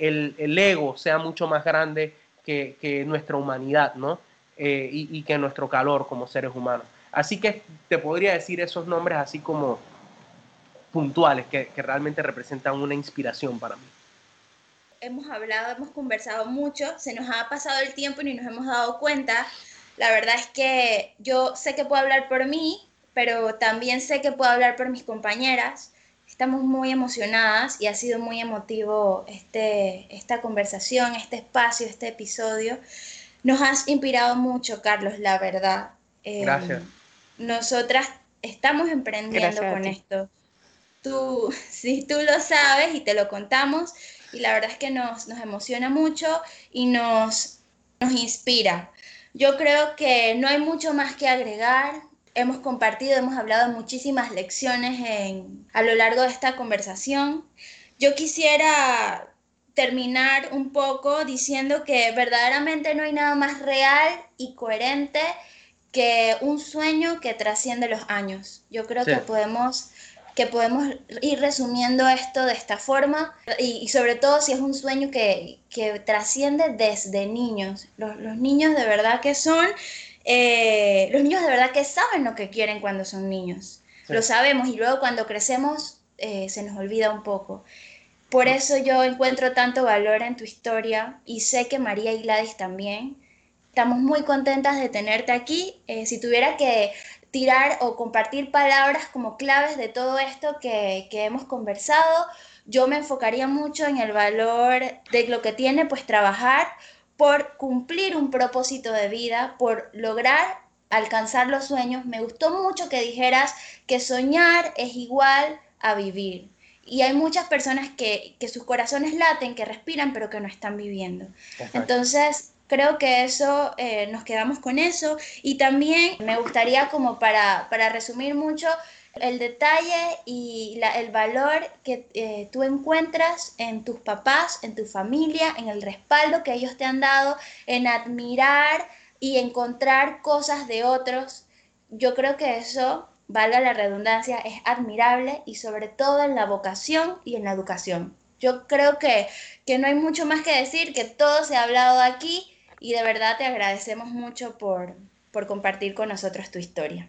el, ego sea mucho más grande que, nuestra humanidad, ¿no? Eh, y, y que nuestro calor como seres humanos. Así que te podría decir esos nombres así como puntuales que, realmente representan una inspiración para mí. Hemos hablado, hemos conversado mucho, se nos ha pasado el tiempo y ni nos hemos dado cuenta. La verdad es que yo sé que puedo hablar por mí, pero también sé que puedo hablar por mis compañeras. Estamos muy emocionadas y ha sido muy emotivo este, esta conversación, este espacio, este episodio. Nos has inspirado mucho, Carlos, la verdad. Gracias. nosotras estamos emprendiendo con esto tú, si tú lo sabes y te lo contamos, y la verdad es que nos, emociona mucho y nos, nos inspira. Yo creo que no hay mucho más que agregar. Hemos compartido, hemos hablado muchísimas lecciones en, a lo largo de esta conversación. Yo quisiera terminar un poco diciendo que verdaderamente no hay nada más real y coherente que un sueño que trasciende los años. Yo creo que podemos que podemos ir resumiendo esto de esta forma y, sobre todo si es un sueño que, trasciende desde niños. Los, niños de verdad que son, eh, los niños de verdad que saben lo que quieren cuando son niños. Lo sabemos y luego cuando crecemos eh, se nos olvida un poco. Por eso yo encuentro tanto valor en tu historia y sé que María y Gladys también. Estamos muy contentas de tenerte aquí. Eh, si tuviera que tirar o compartir palabras como claves de todo esto que, hemos conversado. Yo me enfocaría mucho en el valor de lo que tiene pues trabajar por cumplir un propósito de vida, por lograr alcanzar los sueños. Me gustó mucho que dijeras que soñar es igual a vivir. Y hay muchas personas que, que sus corazones laten, que respiran, pero que no están viviendo. Entonces, Creo que eso, eh, nos quedamos con eso. Y también me gustaría como para, resumir mucho, el detalle y el valor que eh, tú encuentras en tus papás, en tu familia, en el respaldo que ellos te han dado, en admirar y encontrar cosas de otros. Yo creo que eso, valga la redundancia, es admirable y sobre todo en la vocación y en la educación. Yo creo que, que no hay mucho más que decir, que todo se ha hablado aquí y de verdad te agradecemos mucho por, por compartir con nosotros tu historia.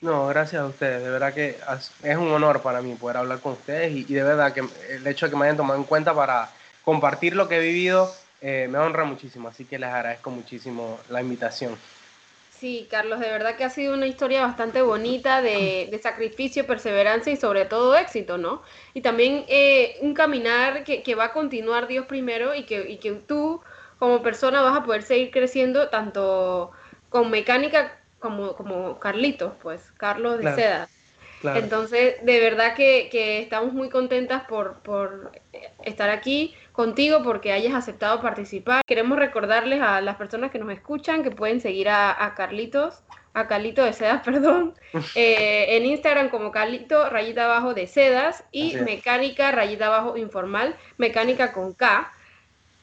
No, gracias a ustedes. De verdad que es un honor para mí poder hablar con ustedes y, de verdad que el hecho de que me hayan tomado en cuenta para compartir lo que he vivido eh, me honra muchísimo. Así que les agradezco muchísimo la invitación. Sí, Carlos, de verdad que ha sido una historia bastante bonita de, sacrificio, perseverancia y sobre todo éxito, ¿no? Y también eh, un caminar que, que, va a continuar Dios primero y que, y que tú como persona vas a poder seguir creciendo tanto con mecánica como, como Carlitos, pues, Carlos de Seda. Entonces, de verdad que, estamos muy contentas por, por, estar aquí contigo, porque hayas aceptado participar. Queremos recordarles a las personas que nos escuchan que pueden seguir a, Carlitos, a Carlito de Sedas, perdón, eh, en Instagram como Carlito rayita abajo de Sedas y Mecánica rayita abajo informal, Mecánica con K.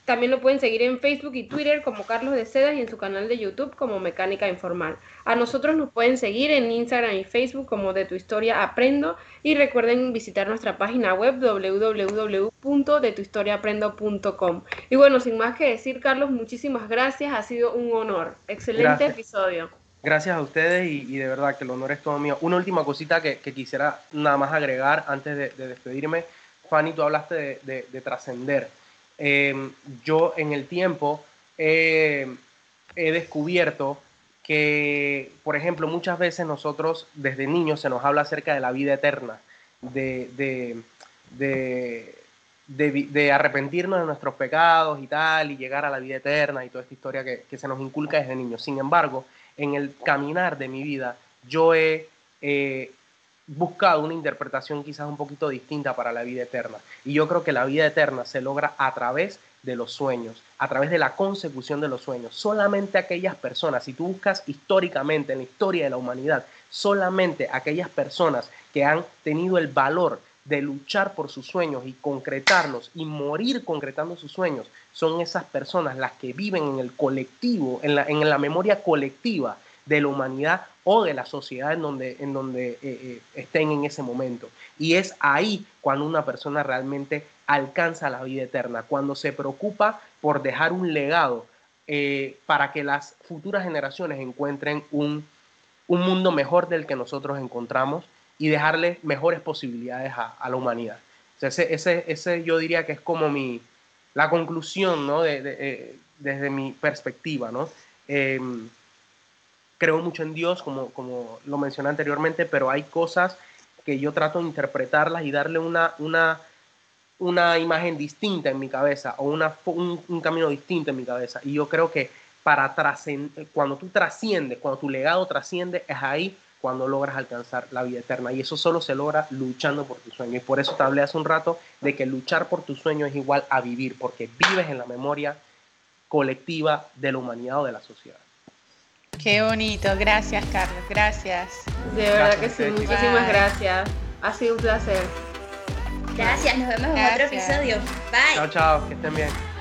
También lo pueden seguir en Facebook y Twitter como Carlos de Sedas y en su canal de YouTube como Mecánica Informal. A nosotros nos pueden seguir en Instagram y Facebook como De Tu Historia Aprendo y recuerden visitar nuestra página web www.detuhistoriaaprendo.com. Y bueno, sin más que decir, Carlos, muchísimas gracias, ha sido un honor. Excelente episodio. Gracias a ustedes y, de verdad que el honor es todo mío. Una última cosita que, quisiera nada más agregar antes de, despedirme. Fanny, tú hablaste de trascender Em, yo en el tiempo he he descubierto que, por ejemplo, muchas veces nosotros desde niños se nos habla acerca de la vida eterna, de, de, de, arrepentirnos de nuestros pecados y tal, y llegar a la vida eterna y toda esta historia que, que se nos inculca desde niños. Sin embargo, en el caminar de mi vida, yo he buscado una interpretación quizás un poquito distinta para la vida eterna. Y yo creo que la vida eterna se logra a través de los sueños, a través de la consecución de los sueños. Solamente aquellas personas, si tú buscas históricamente en la historia de la humanidad, solamente aquellas personas que han tenido el valor de luchar por sus sueños y concretarlos y morir concretando sus sueños, son esas personas las que viven en el colectivo, en la, en la memoria colectiva de la humanidad o de la sociedad en donde, en donde eh, eh, estén en ese momento. Y es ahí cuando una persona realmente alcanza la vida eterna, cuando se preocupa por dejar un legado eh, para que las futuras generaciones encuentren un, mundo mejor del que nosotros encontramos y dejarle mejores posibilidades a, la humanidad. ese, ese, yo diría que es como mi, la conclusión, ¿no? De, desde mi perspectiva, ¿no? Em, creo mucho en Dios, como, como lo mencioné anteriormente, pero hay cosas que yo trato de interpretarlas y darle una, una, una imagen distinta en mi cabeza o una, un, camino distinto en mi cabeza. Y yo creo que para cuando tú trasciendes, cuando tu legado trasciende, es ahí cuando logras alcanzar la vida eterna. Y eso solo se logra luchando por tu sueño. Y por eso te hablé hace un rato de que luchar por tu sueño es igual a vivir, porque vives en la memoria colectiva de la humanidad o de la sociedad. Qué bonito, gracias Carlos, gracias. De verdad que sí, muchísimas gracias. Ha sido un placer. Gracias, nos vemos en otro episodio. Bye. Chao, chao, que estén bien.